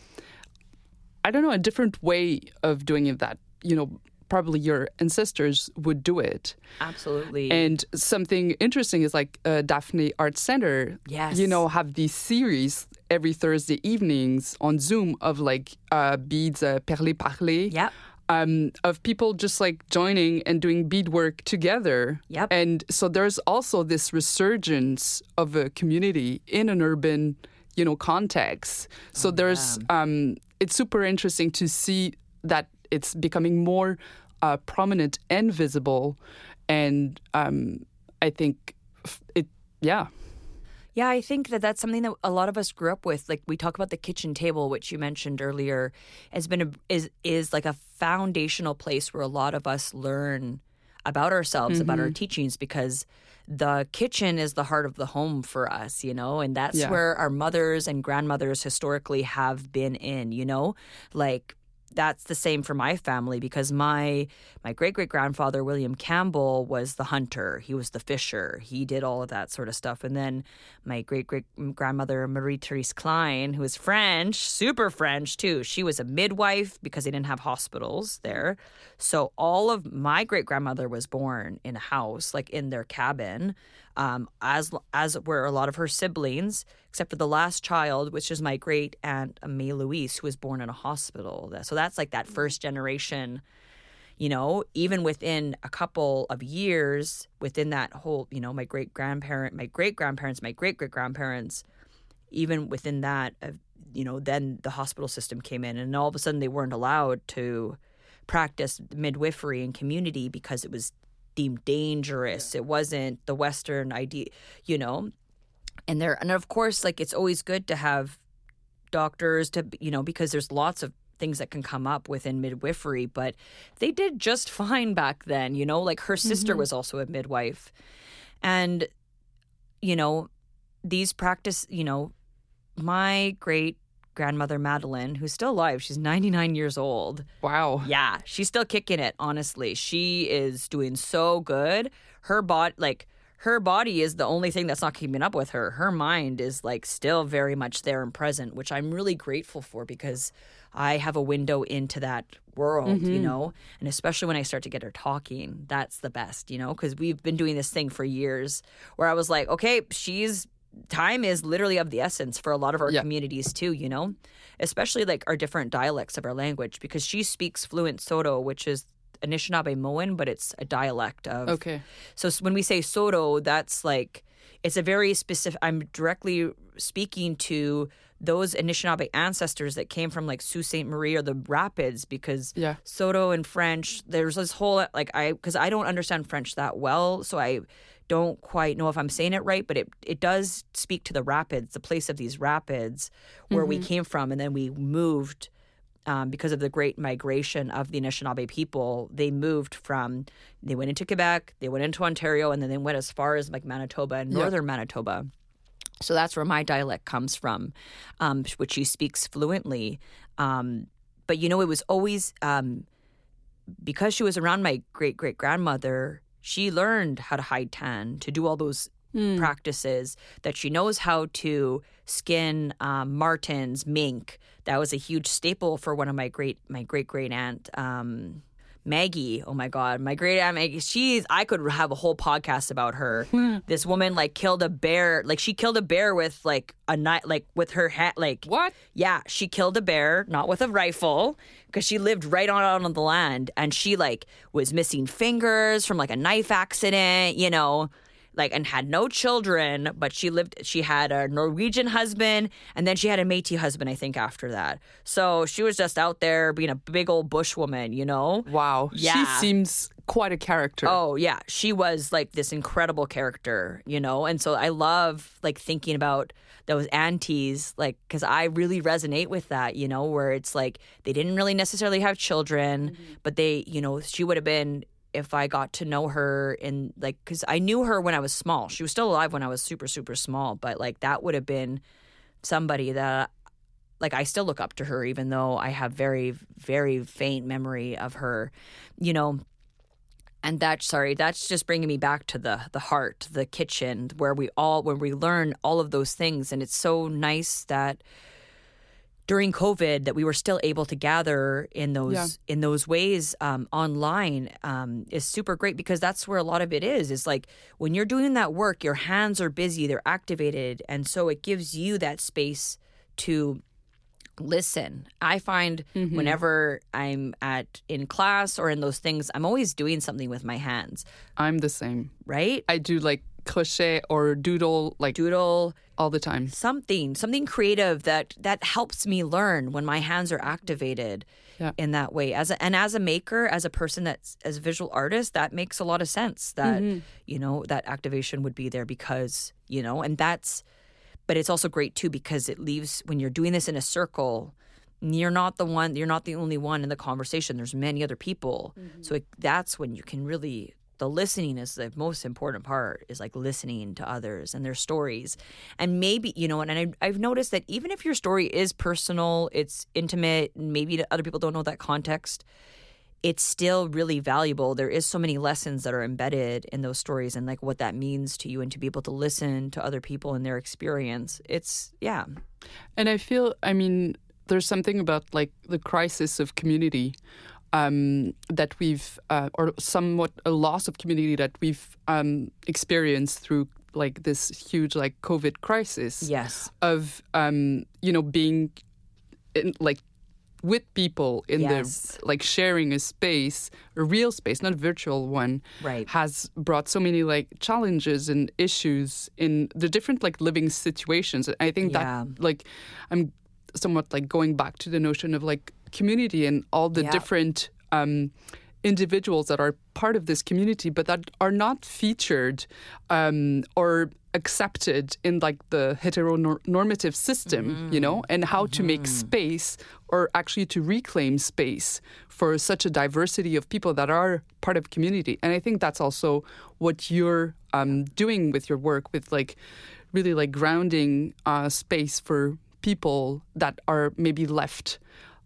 i don't know a different way of doing it that you know probably your ancestors would do it. Absolutely. And something interesting is like uh, Daphne Art Center. Yes. You know, have these series every Thursday evenings on Zoom of like uh, beads, uh, perlé parlé. Yeah. Um, of people just like joining and doing beadwork together. Yep. And so there's also this resurgence of a community in an urban, you know, context. So oh, there's, yeah. um, it's super interesting to see that it's becoming more uh, prominent and visible. And um, I think it, yeah. Yeah, I think that that's something that a lot of us grew up with. Like we talk about the kitchen table, which you mentioned earlier, has been a, is is like a foundational place where a lot of us learn about ourselves, mm-hmm. about our mm-hmm. teachings, because the kitchen is the heart of the home for us, you know, and that's yeah. where our mothers and grandmothers historically have been in, you know, like that's the same for my family because my my great great grandfather William Campbell was the hunter. He was the fisher. He did all of that sort of stuff. And then my great great grandmother Marie Therese Klein, who was French, super French too. She was a midwife because they didn't have hospitals there. So all of my great grandmother was born in a house, like in their cabin um, as as were a lot of her siblings, except for the last child, which is my great aunt May Louise, who was born in a hospital. So that's like that first generation, you know, even within a couple of years, within that whole, you know, my great grandparent, my great grandparents, my great great grandparents, even within that, uh, you know, then the hospital system came in, and all of a sudden they weren't allowed to practice midwifery in community because it was deemed dangerous. It wasn't the Western idea, you know. And there, and of course, like it's always good to have doctors to, you know, because there's lots of things that can come up within midwifery, but they did just *laughs* fine back then, you know, like her sister mm-hmm. was also a midwife. And, you know, these practice, you know, my great grandmother Madeline, who's still alive, she's 99 years old. Wow. Yeah, she's still kicking it, honestly. She is doing so good. Her body like her body is the only thing that's not keeping up with her. Her mind is like still very much there and present, which I'm really grateful for because I have a window into that world, you mm-hmm. know? And especially when I start to get her talking, that's the best, you know? Because we've been doing this thing for years where I was like, okay, she's time is literally of the essence for a lot of our Yeah. communities too, you know? Especially like our different dialects of our language because she speaks fluent Saulteaux, which is Anishinaabemowin, but it's a dialect of Okay. so when we say Saulteaux, that's like it's a very specific. I'm directly speaking to those Anishinaabe ancestors that came from like Sault Ste. Marie or the Rapids because Yeah. Saulteaux in French. There's this whole like I because I don't understand French that well, so I don't quite know if I'm saying it right, but it it does speak to the rapids, the place of these rapids where we came from, and then we moved um, because of the great migration of the Anishinaabe people, they moved from, they went into Quebec, they went into Ontario, and then they went as far as like Manitoba and Yeah. northern Manitoba. So that's where my dialect comes from, um, which she speaks fluently. Um, but you know, it was always um, because she was around my great great grandmother. She learned how to hide tan, to do all those practices. That she knows how to skin um, martens, mink. That was a huge staple for one of my great my great great aunt. Um, Maggie, oh my God, my great aunt Maggie. She's, I could have a whole podcast about her. Hmm. this woman like killed a bear, like she killed a bear with like a knife, like with her hat, like What? yeah, she killed a bear, not with a rifle, because she lived right on out on the land, and she like was missing fingers from like a knife accident, you know, like and had no children, but she lived. She had a Norwegian husband, and then she had a Métis husband, I think, after that. So she was just out there being a big old bushwoman, you know. Wow. Yeah. She seems quite a character. Oh yeah, she was like this incredible character, you know. And so I love like thinking about those aunties, like because I really resonate with that, you know, where it's like they didn't really necessarily have children, mm-hmm. but they, you know, she would have been if I got to know her in like because I knew her when I was small. She was still alive when I was super super small, but like that would have been somebody that like I still look up to her even though I have very very faint memory of her, you know and that's sorry that's just bringing me back to the the heart the kitchen where we all where we learn all of those things and it's so nice that during covid that we were still able to gather in those Yeah. in those ways um, online um, is super great because that's where a lot of it is. Is like when you're doing that work your hands are busy they're activated and so it gives you that space to listen. I find whenever i'm at in class or in those things i'm always doing something with my hands. I'm the same. right? I do like crochet or doodle like doodle. all the time. something something creative that that helps me learn when my hands are activated Yeah. in that way. As a, and as a maker as a person that's as a visual artist that makes a lot of sense that mm-hmm. you know that activation would be there because you know and that's but it's also great too because it leaves when you're doing this in a circle you're not the one you're not the only one in the conversation. There's many other people. Mm-hmm. So it, that's when you can really the listening is the most important part is like listening to others and their stories and maybe you know and I, i've noticed that even if your story is personal it's intimate and maybe other people don't know that context it's still really valuable. There is so many lessons that are embedded in those stories and like what that means to you and to be able to listen to other people and their experience. It's yeah. And I feel, I mean, there's something about like the crisis of community um, that we've, uh, or somewhat a loss of community that we've um, experienced through like this huge like COVID crisis Yes. of, um, you know, being in, like with people in Yes. the like sharing a space, a real space, not a virtual one, Right. has brought so many like challenges and issues in the different like living situations. I think Yeah. that like I'm somewhat like going back to the notion of like community and all the Yeah. different um, individuals that are part of this community, but that are not featured um, or accepted in like the heteronormative system, you know, and how to make space or actually to reclaim space for such a diversity of people that are part of community. And I think that's also what you're um, doing with your work, with like really like grounding uh, space for people that are maybe left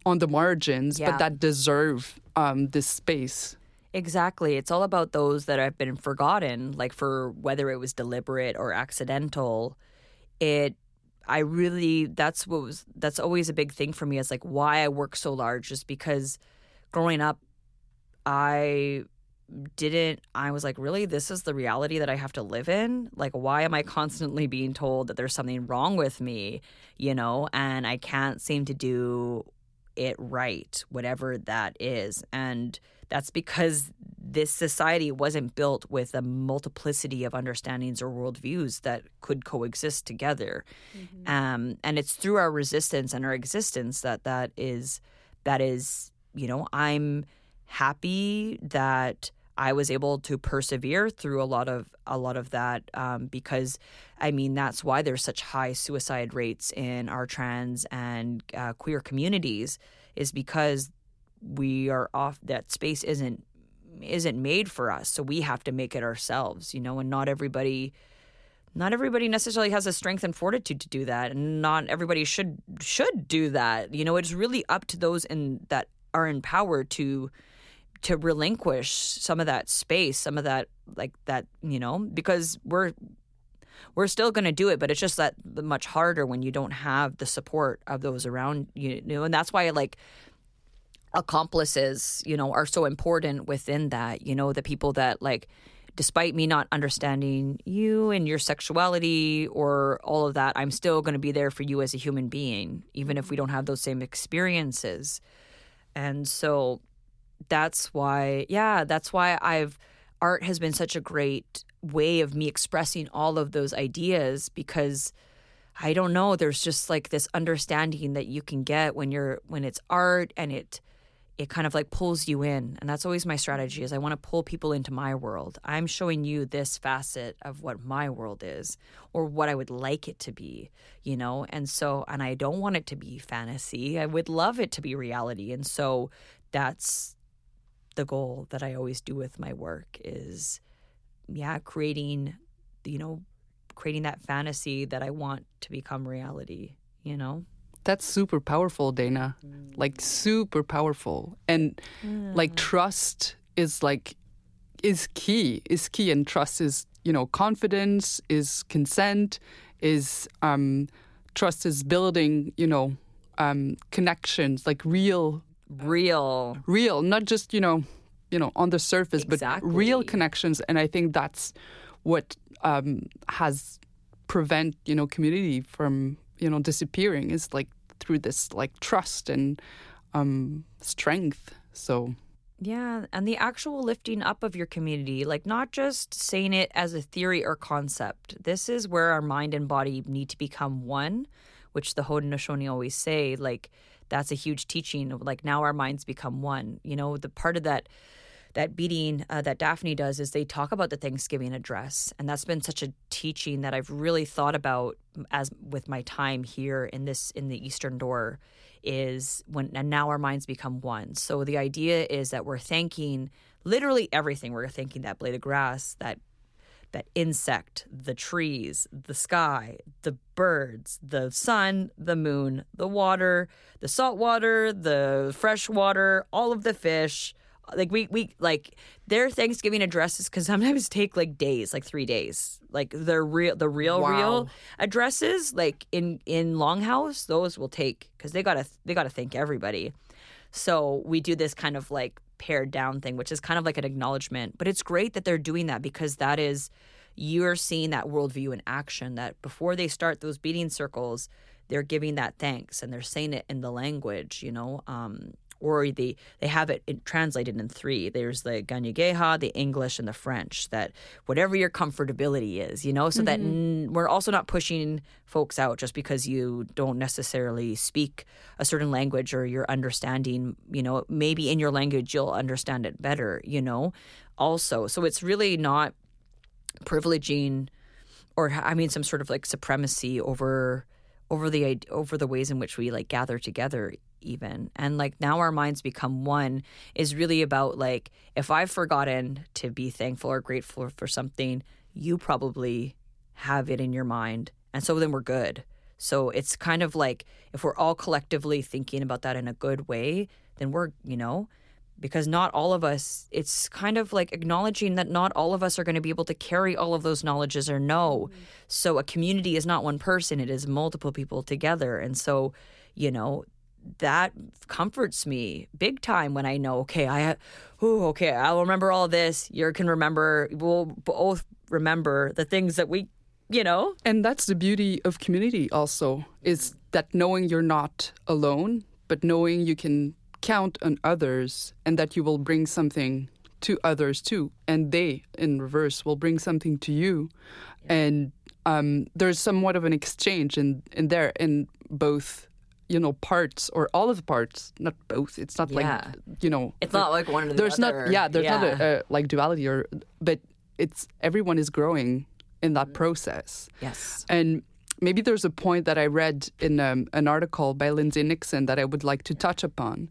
on the margins, Yeah. but that deserve um, this space. Exactly. It's all about those that have been forgotten, like for whether it was deliberate or accidental. It I really that's what was that's always a big thing for me is like why I work so large is because growing up I didn't I was like really this is the reality that I have to live in like why am I constantly being told that there's something wrong with me you know and I can't seem to do it right whatever that is. And that's because this society wasn't built with a multiplicity of understandings or worldviews that could coexist together. Um, and it's through our resistance and our existence that that is that is you know i'm happy that i was able to persevere through a lot of a lot of that um, because i mean that's why there's such high suicide rates in our trans and uh, queer communities is because we are off that space isn't isn't made for us. So we have to make it ourselves you know and not everybody not everybody necessarily has the strength and fortitude to do that and not everybody should should do that. You know it's really up to those in that are in power to to relinquish some of that space some of that like that you know because we're we're still going to do it but it's just that much harder when you don't have the support of those around you, you know and that's why like accomplices you know are so important within that you know the people that like despite me not understanding you and your sexuality or all of that i'm still going to be there for you as a human being even if we don't have those same experiences. And so that's why yeah that's why i've art has been such a great way of me expressing all of those ideas because i don't know there's just like this understanding that you can get when you're when it's art and it it kind of like pulls you in. And that's always my strategy is i want to pull people into my world. I'm showing you this facet of what my world is or what i would like it to be you know? And so and i don't want it to be fantasy. I would love it to be reality. And so that's the goal that i always do with my work is yeah creating you know creating that fantasy that i want to become reality you know That's super powerful, Dayna. Like super powerful. And like trust is like is key. Is key and trust is, you know, confidence, is consent, is um trust is building, you know, um connections, like real real real, not just, you know, you know, on the surface, but real connections. And I think that's what um has prevent, you know, community from, you know, disappearing is like through this like trust and um strength. So Yeah, and the actual lifting up of your community, like not just saying it as a theory or concept. This is where our mind and body need to become one, which the Haudenosaunee always say, like that's a huge teaching like now our minds become one. You know, the part of that that beading uh, that Daphne does is they talk about the Thanksgiving address, and that's been such a teaching that I've really thought about as with my time here in this in the Eastern Door is when and now our minds become one. So the idea is that we're thanking literally everything. We're thanking that blade of grass, that that insect, the trees, the sky, the birds, the sun, the moon, the water, the salt water, the fresh water, all of the fish. Like we we like their Thanksgiving addresses can sometimes *laughs* take like days, like three days. Like the real the real Wow. real addresses, like in in Longhouse, those will take because they gotta they gotta thank everybody. So we do this kind of like pared down thing, which is kind of like an acknowledgement. But it's great that they're doing that because that is, you're seeing that worldview in action. That before they start those beading circles, they're giving that thanks and they're saying it in the language, you know. Um, or they they have it in, translated in three. There's the Kanien'kéha, the English, and the French. That whatever your comfortability is, you know, so that mm-hmm. n- we're also not pushing folks out just because you don't necessarily speak a certain language or you're understanding, you know, maybe in your language you'll understand it better, you know. Also, so it's really not privileging or I mean some sort of like supremacy over over the over the ways in which we like gather together even. And like now our minds become one is really about like if i've forgotten to be thankful or grateful for something you probably have it in your mind. And so then we're good. So it's kind of like if we're all collectively thinking about that in a good way then we're you know because not all of us it's kind of like acknowledging that not all of us are going to be able to carry all of those knowledges or know. Mm-hmm. So a community is not one person it is multiple people together. And so you know that comforts me big time when i know okay i oh okay i'll remember all this you can remember we'll both remember the things that we you know And that's the beauty of community also is that knowing you're not alone, but knowing you can count on others and that you will bring something to others too. And they, in reverse, will bring something to you. And um, there's somewhat of an exchange in, in there in both, you know, parts or all of the parts, not both. It's not Yeah. like, you know, it's not like one or the there's other. not yeah there's not a, a like duality or but it's everyone is growing in that process. Yes. And maybe there's a point that i read in um, an article by lindsay nixon that i would like to touch upon.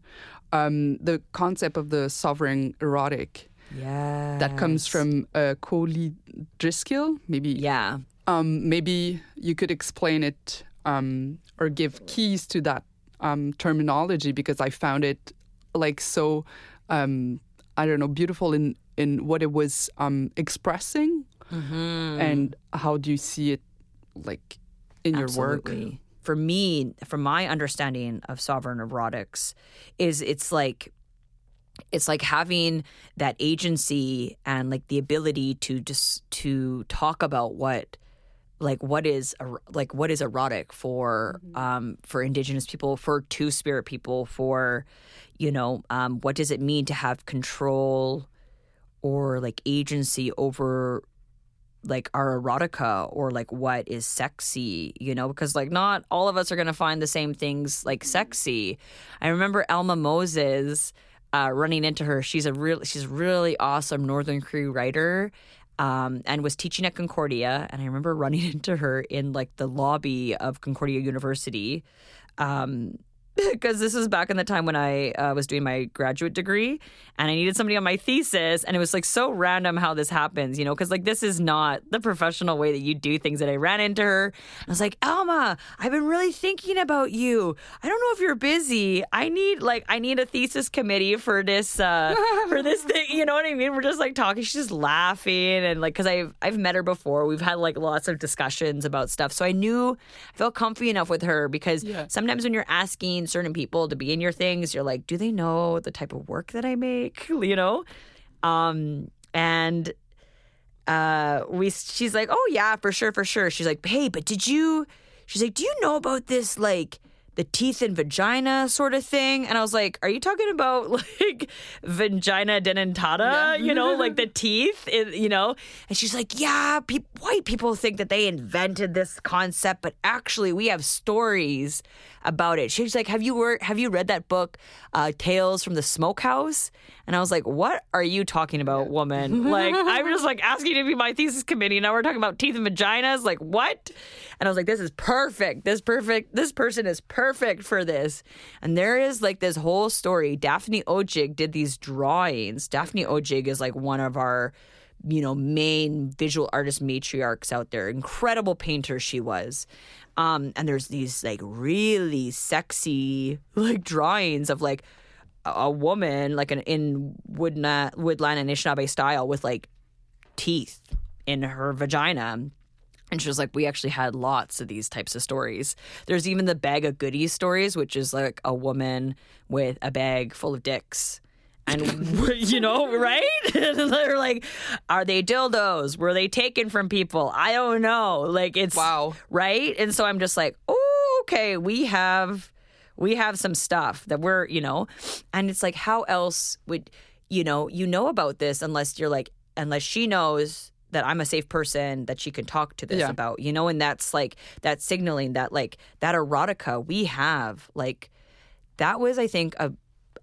Um, the concept of the sovereign erotic yeah that comes from uh, Qwo-Li Driskill maybe yeah. um, maybe you could explain it um, or give keys to that um, terminology because I found it like so um, I don't know beautiful in in what it was um, expressing. Mm-hmm. and how do you see it like in your work? For me, from my understanding of sovereign erotics, is it's like it's like having that agency and like the ability to just to talk about what like what is er- like what is erotic for um for indigenous people for two spirit people for you know um what does it mean to have control or like agency over like our erotica or like what is sexy, you know, because like not all of us are going to find the same things like sexy. I remember Elma Moses uh, running into her. She's a real, she's a really awesome Northern Cree writer. Um, and was teaching at Concordia, and I remember *laughs* running into her in like the lobby of Concordia University, um, *laughs* because this is back in the time when I uh, was doing my graduate degree and I needed somebody on my thesis. And it was like so random how this happens, you know, because like this is not the professional way that you do things. That I ran into her. I was like, Alma, I've been really thinking about you. I don't know if you're busy. I need like, I need a thesis committee for this, uh, for this thing. You know what I mean? We're just like talking. She's just laughing. And like, cause I've, I've met her before. We've had like lots of discussions about stuff. So I knew I felt comfy enough with her because Yeah. sometimes when you're asking certain people to be in your things, you're like, do they know the type of work that I make? *laughs* You know? Um, and uh, we, she's like, oh yeah, for sure, for sure. She's like, hey, but did you, she's like, do you know about this, like, the teeth and vagina sort of thing? And I was like, are you talking about *laughs* like vagina dentata? *laughs* You know, like the teeth, you know? And she's like, yeah, peop white people think that they invented this concept, but actually we have stories about it. She's like, have you wor- have you read that book, uh, Tales from the Smokehouse? And I was like, what are you talking about, woman? like, *laughs* I'm just like asking to be my thesis committee. Now we're talking about teeth and vaginas. Like, what? And I was like, this is perfect. This perfect. This person is perfect for this. And there is like this whole story. Daphne Odjig did these drawings. Daphne Odjig is like one of our you know, main visual artist matriarchs out there. Incredible painter she was. Um, and there's these like really sexy *laughs* like drawings of like a, woman like an in woodna, woodland and Anishinaabe style with like teeth in her vagina. And she was like, we actually had lots of these types of stories. There's even the bag of goodies stories, which is like a woman with a bag full of dicks And *laughs* *laughs* you know, right? *laughs* They're like, are they dildos? Were they taken from people? I don't know. Like it's Wow. right? And so I'm just like, oh, okay, we have we have some stuff that we're, you know, and it's like, how else would you know, you know about this unless you're like, unless she knows that I'm a safe person that she can talk to this Yeah. about, you know, and that's like that signaling that like that erotica we have, like that was, I think, a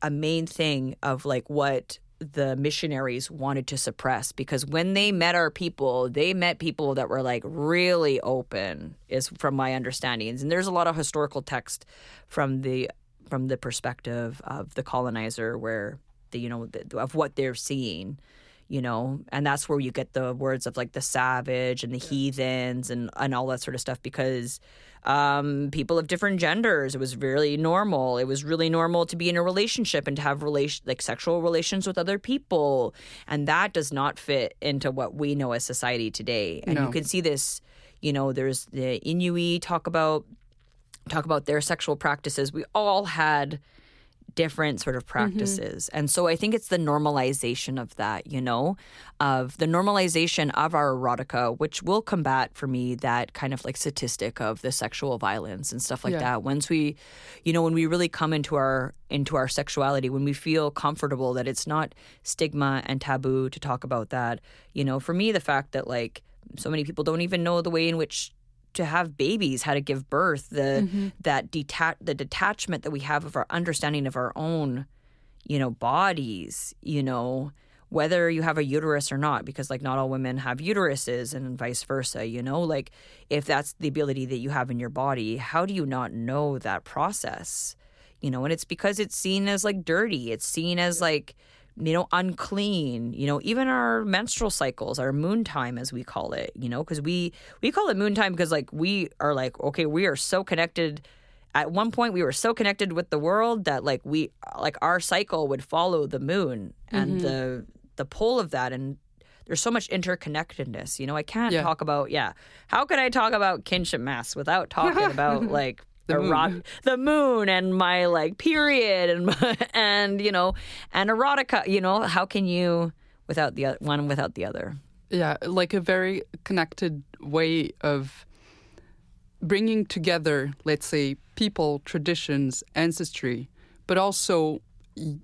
a main thing of like what the missionaries wanted to suppress because when they met our people, they met people that were like really open, is from my understandings. And there's a lot of historical text from the from the perspective of the colonizer where the you know the, of what they're seeing you know and that's where you get the words of like the savage and the heathens and and all that sort of stuff because um people of different genders. It was really normal. It was really normal to be in a relationship and to have relation like sexual relations with other people. And that does not fit into what we know as society today. And No. you can see this you know there's the inuit talk about talk about their sexual practices. We all had different sort of mm-hmm. practices. And so I think it's the normalization of that, you know, of the normalization of our erotica, which will combat for me that kind of like statistic of the sexual violence and stuff like Yeah. that. Once we, you know, when we really come into our into our sexuality, when we feel comfortable that it's not stigma and taboo to talk about that, you know, for me the fact that like so many people don't even know the way in which to have babies, how to give birth, the mm-hmm. that detach the detachment that we have of our understanding of our own, you know, bodies, you know, whether you have a uterus or not, because like not all women have uteruses and vice versa, you know, like if that's the ability that you have in your body, how do you not know that process? You know, and it's because it's seen as like dirty. It's seen as like you know, unclean, you know, even our menstrual cycles, our moon time as we call it, you know, because we we call it moon time because like we are like, okay, we are so connected. At one point we were so connected with the world that like we like our cycle would follow the moon and mm-hmm. the the pull of that and there's so much interconnectedness you know i can't Yeah. talk about yeah. How could i talk about kinship masks without talking about *laughs* like The erot- moon. the moon and my like period and my, *laughs* and you know and erotica you know how can you without the oth- one without the other yeah like a very connected way of bringing together let's say people traditions ancestry but also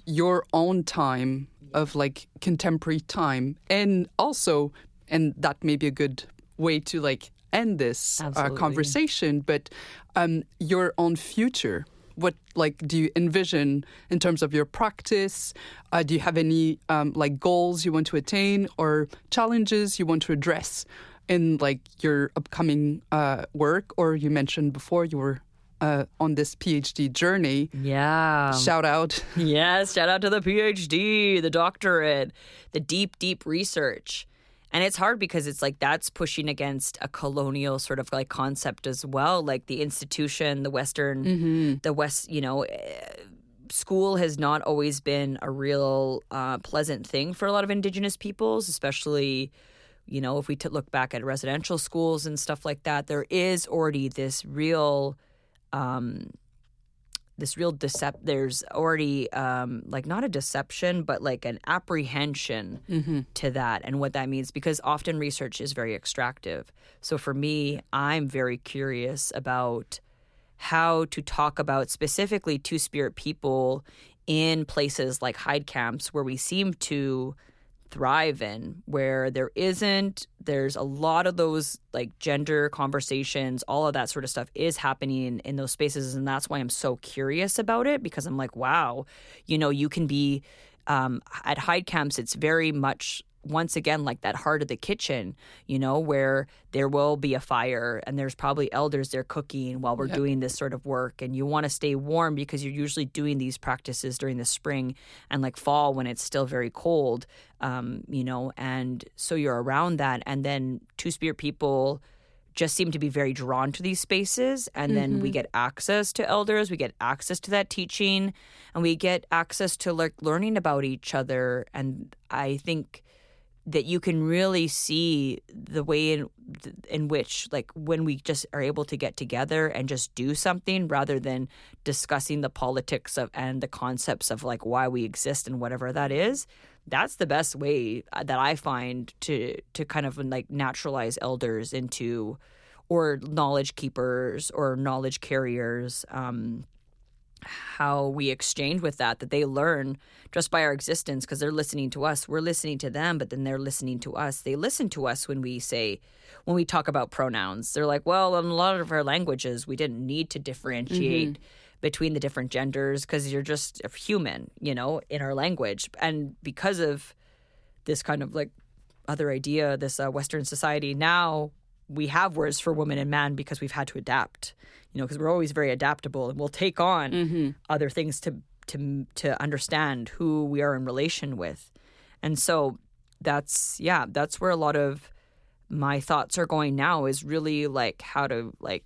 your own time of like contemporary time and also and that may be a good way to like end this uh, conversation but um, your own future. What like do you envision in terms of your practice? Uh, do you have any um, like goals you want to attain or challenges you want to address in like your upcoming uh, work? Or you mentioned before you were uh, on this phd journey. Yeah. Shout out. *laughs* Yes, shout out to the PhD, the doctorate, the deep, deep research. And it's hard because it's like that's pushing against a colonial sort of like concept as well. Like the institution, the Western, the West, you know, eh, school has not always been a real uh, pleasant thing for a lot of Indigenous peoples, especially, you know, if we t- look back at residential schools and stuff like that. There is already this real. Um, this real decep there's already um like not a deception but like an apprehension to that and what that means because often research is very extractive. So for me i'm very curious about how to talk about specifically two spirit people in places like hide camps where we seem to thrive in where there isn't there's a lot of those like gender conversations all of that sort of stuff is happening in, those spaces and that's why i'm so curious about it because i'm like wow you know you can be um, at hide camps it's very much once again like that heart of the kitchen you know where there will be a fire and there's probably elders there cooking while we're doing this sort of work. And you want to stay warm because you're usually doing these practices during the spring and like fall when it's still very cold um, you know and so you're around that. And then two spirit people just seem to be very drawn to these spaces. And then we get access to elders we get access to that teaching and we get access to like learning about each other. And i think that you can really see the way in in which like when we just are able to get together and just do something rather than discussing the politics of and the concepts of like why we exist and whatever that is that's the best way uh, that i find to to kind of like naturalize elders into or knowledge keepers or knowledge carriers um how we exchange with that that they learn just by our existence because they're listening to us. We're listening to them but then they're listening to us. They listen to us when we say when we talk about pronouns. They're like well in a lot of our languages we didn't need to differentiate mm-hmm. between the different genders because you're just a human you know in our language. And because of this kind of like other idea this uh, western society now we have words for woman and man because we've had to adapt you know, because we're always very adaptable and we'll take on mm-hmm. other things to to to understand who we are in relation with. And so that's yeah, that's where a lot of my thoughts are going now is really like how to like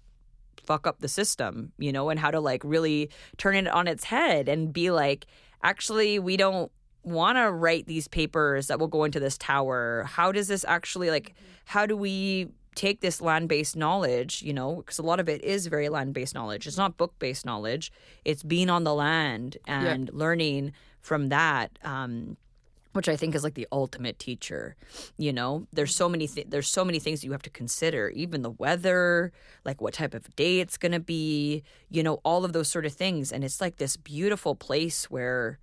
fuck up the system, you know, and how to like really turn it on its head and be like actually we don't want to write these papers that will go into this tower. How does this actually like how do we take this land based knowledge, you know, because a lot of it is very land based knowledge. It's not book based knowledge. It's being on the land and yeah. learning from that. Um, which I think is like the ultimate teacher. You know, there's so many th- there's so many things you have to consider, even the weather, like what type of day it's going to be, you know, all of those sort of things and it's like this beautiful place where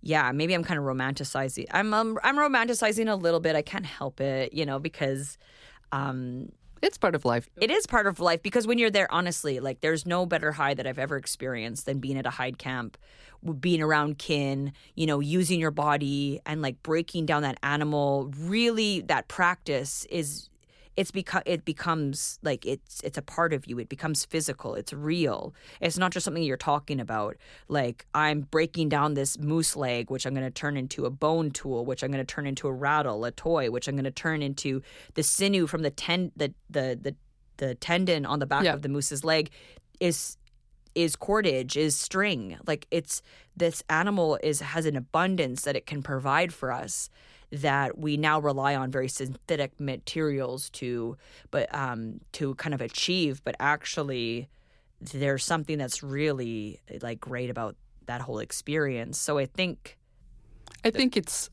yeah, maybe I'm kind of romanticizing. I'm um, I'm romanticizing a little bit. I can't help it, you know, because um, it's part of life. It is part of life because when you're there, honestly, like there's no better high that I've ever experienced than being at a hide camp, being around kin, you know, using your body and like breaking down that animal. Really, that practice is it's because it becomes like it's it's a part of you. It becomes physical. It's real. It's not just something you're talking about. Like i'm breaking down this moose leg which i'm going to turn into a bone tool which i'm going to turn into a rattle a toy which i'm going to turn into the sinew from the ten the the the, the tendon on the back yeah. of the moose's leg is is cordage is string. Like it's this animal is has an abundance that it can provide for us that we now rely on very synthetic materials to but um to kind of achieve but actually there's something that's really like great about that whole experience so i think i think it's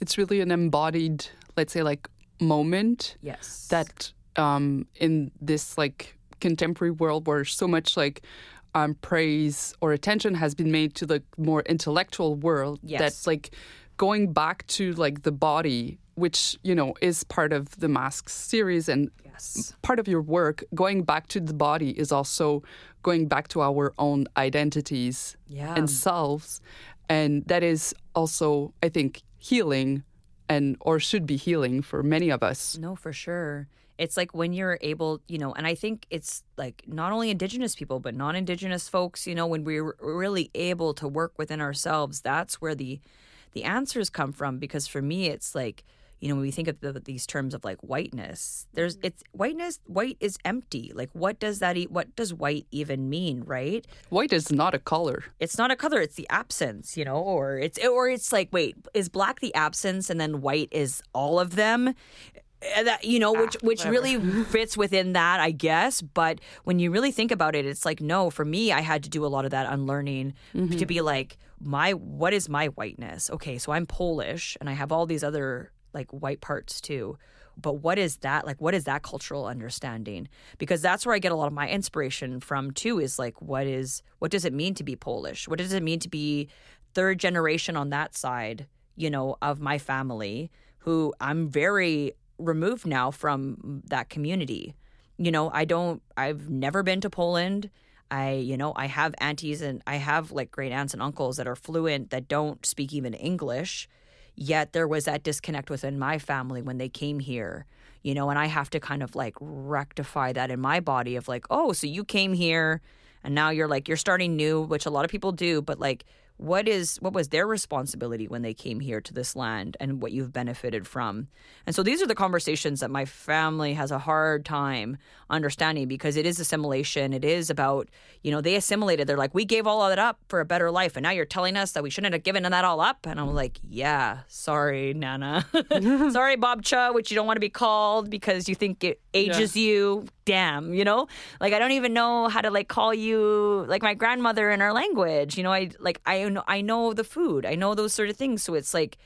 it's really an embodied let's say like moment yes that um in this like contemporary world where so much like um, praise or attention has been made to the more intellectual world yes. that's like going back to like the body, which you know is part of the masks series and yes. part of your work, going back to the body is also going back to our own identities yeah. and selves, and that is also, I think, healing and or should be healing for many of us. No, for sure. It's like when you're able, you know, and I think it's like not only indigenous people, but non indigenous folks, you know, when we're really able to work within ourselves, that's where the the answers come from because for me it's like you know when we think of the, these terms of like whiteness there's mm-hmm. it's whiteness white is empty. Like what does that e- what does white even mean right? White is not a color. It's not a color it's the absence you know or it's or it's like wait is black the absence and then white is all of them? That you know which ah, which really *laughs* fits within that i guess. But when you really think about it it's like no for me i had to do a lot of that unlearning mm-hmm. to be like my what is my whiteness okay so i'm polish and i have all these other like white parts too but what is that like what is that cultural understanding because that's where i get a lot of my inspiration from too is like what is what does it mean to be polish what does it mean to be third generation on that side you know of my family who i'm very removed now from that community. You know, I don't, I've never been to Poland. I, you know, I have aunties and I have like great aunts and uncles that are fluent that don't speak even English. Yet there was that disconnect within my family when they came here, you know, and I have to kind of like rectify that in my body of like, oh, so you came here and now you're like, you're starting new, which a lot of people do, but like, what is what was their responsibility when they came here to this land and what you've benefited from? And so these are the conversations that my family has a hard time understanding because it is assimilation. It is about you know they assimilated. They're like we gave all of that up for a better life and now you're telling us that we shouldn't have given that all up? And i'm like yeah sorry nana. *laughs* Sorry babcia which you don't want to be called because you think it ages yeah. you damn you know? Like i don't even know how to like call you like my grandmother in our language you know? I like i know i know the food. I know those sort of things. So it's like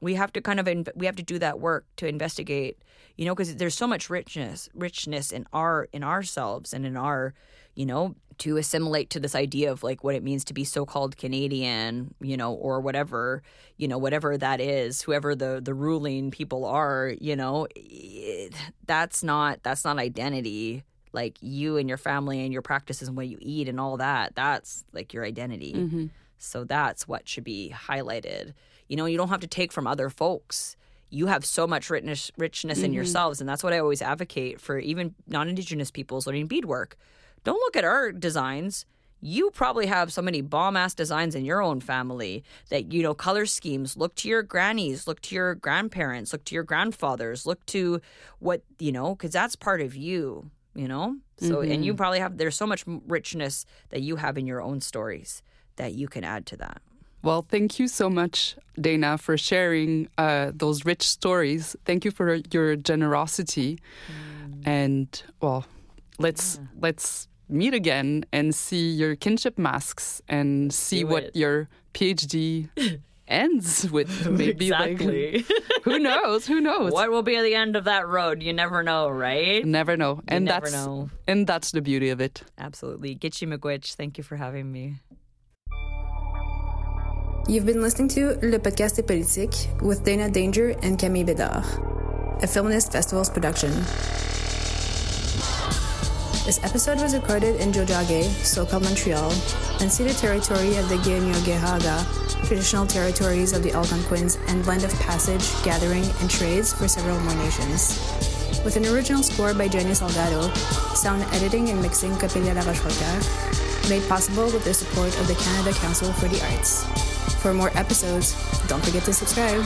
we have to kind of in, we have to do that work to investigate you know because there's so much richness richness in our in ourselves and in our you know to assimilate to this idea of like what it means to be so-called Canadian, you know, or whatever, you know, whatever that is, whoever the the ruling people are, you know, it, that's not that's not identity. Like you and your family and your practices and what you eat and all that, that's like your identity. Mm-hmm. So that's what should be highlighted. You know, you don't have to take from other folks you have so much richness, richness mm-hmm. in yourselves and that's what i always advocate for even non-indigenous peoples learning beadwork don't look at our designs. You probably have so many bomb ass designs in your own family that, you know, color schemes. Look to your grannies, look to your grandparents, look to your grandfathers, look to what, you know, because that's part of you, you know? So, mm-hmm. and you mm-hmm. probably have, there's so much richness that you have in your own stories that you can add to that. Well, thank you so much, Dayna, for sharing uh, those rich stories. Thank you for your generosity. Mm. And, well, let's yeah. let's meet again and see your kinship masks and see what it. your PhD *laughs* ends with. Maybe exactly. like *laughs* who knows? Who knows? What will be at the end of that road? You never know, right? Never know. You and never that's know. and that's the beauty of it. Absolutely. Gichi-miigwech, thank you for having me. You've been listening to Le Podcast est Politique with Dayna Danger and Camille Bédard, a Feminist Festivals production. This episode was recorded in Tiohtià:ke, so-called Montreal, unceded territory of the Kanien'kehá:ka, traditional territories of the Algonquins, and blend of passage, gathering, and trades for several more nations. With an original score by Jenny Salgado, sound editing and mixing Capelia Laroche made possible with the support of the Canada Council for the Arts. For more episodes, don't forget to subscribe.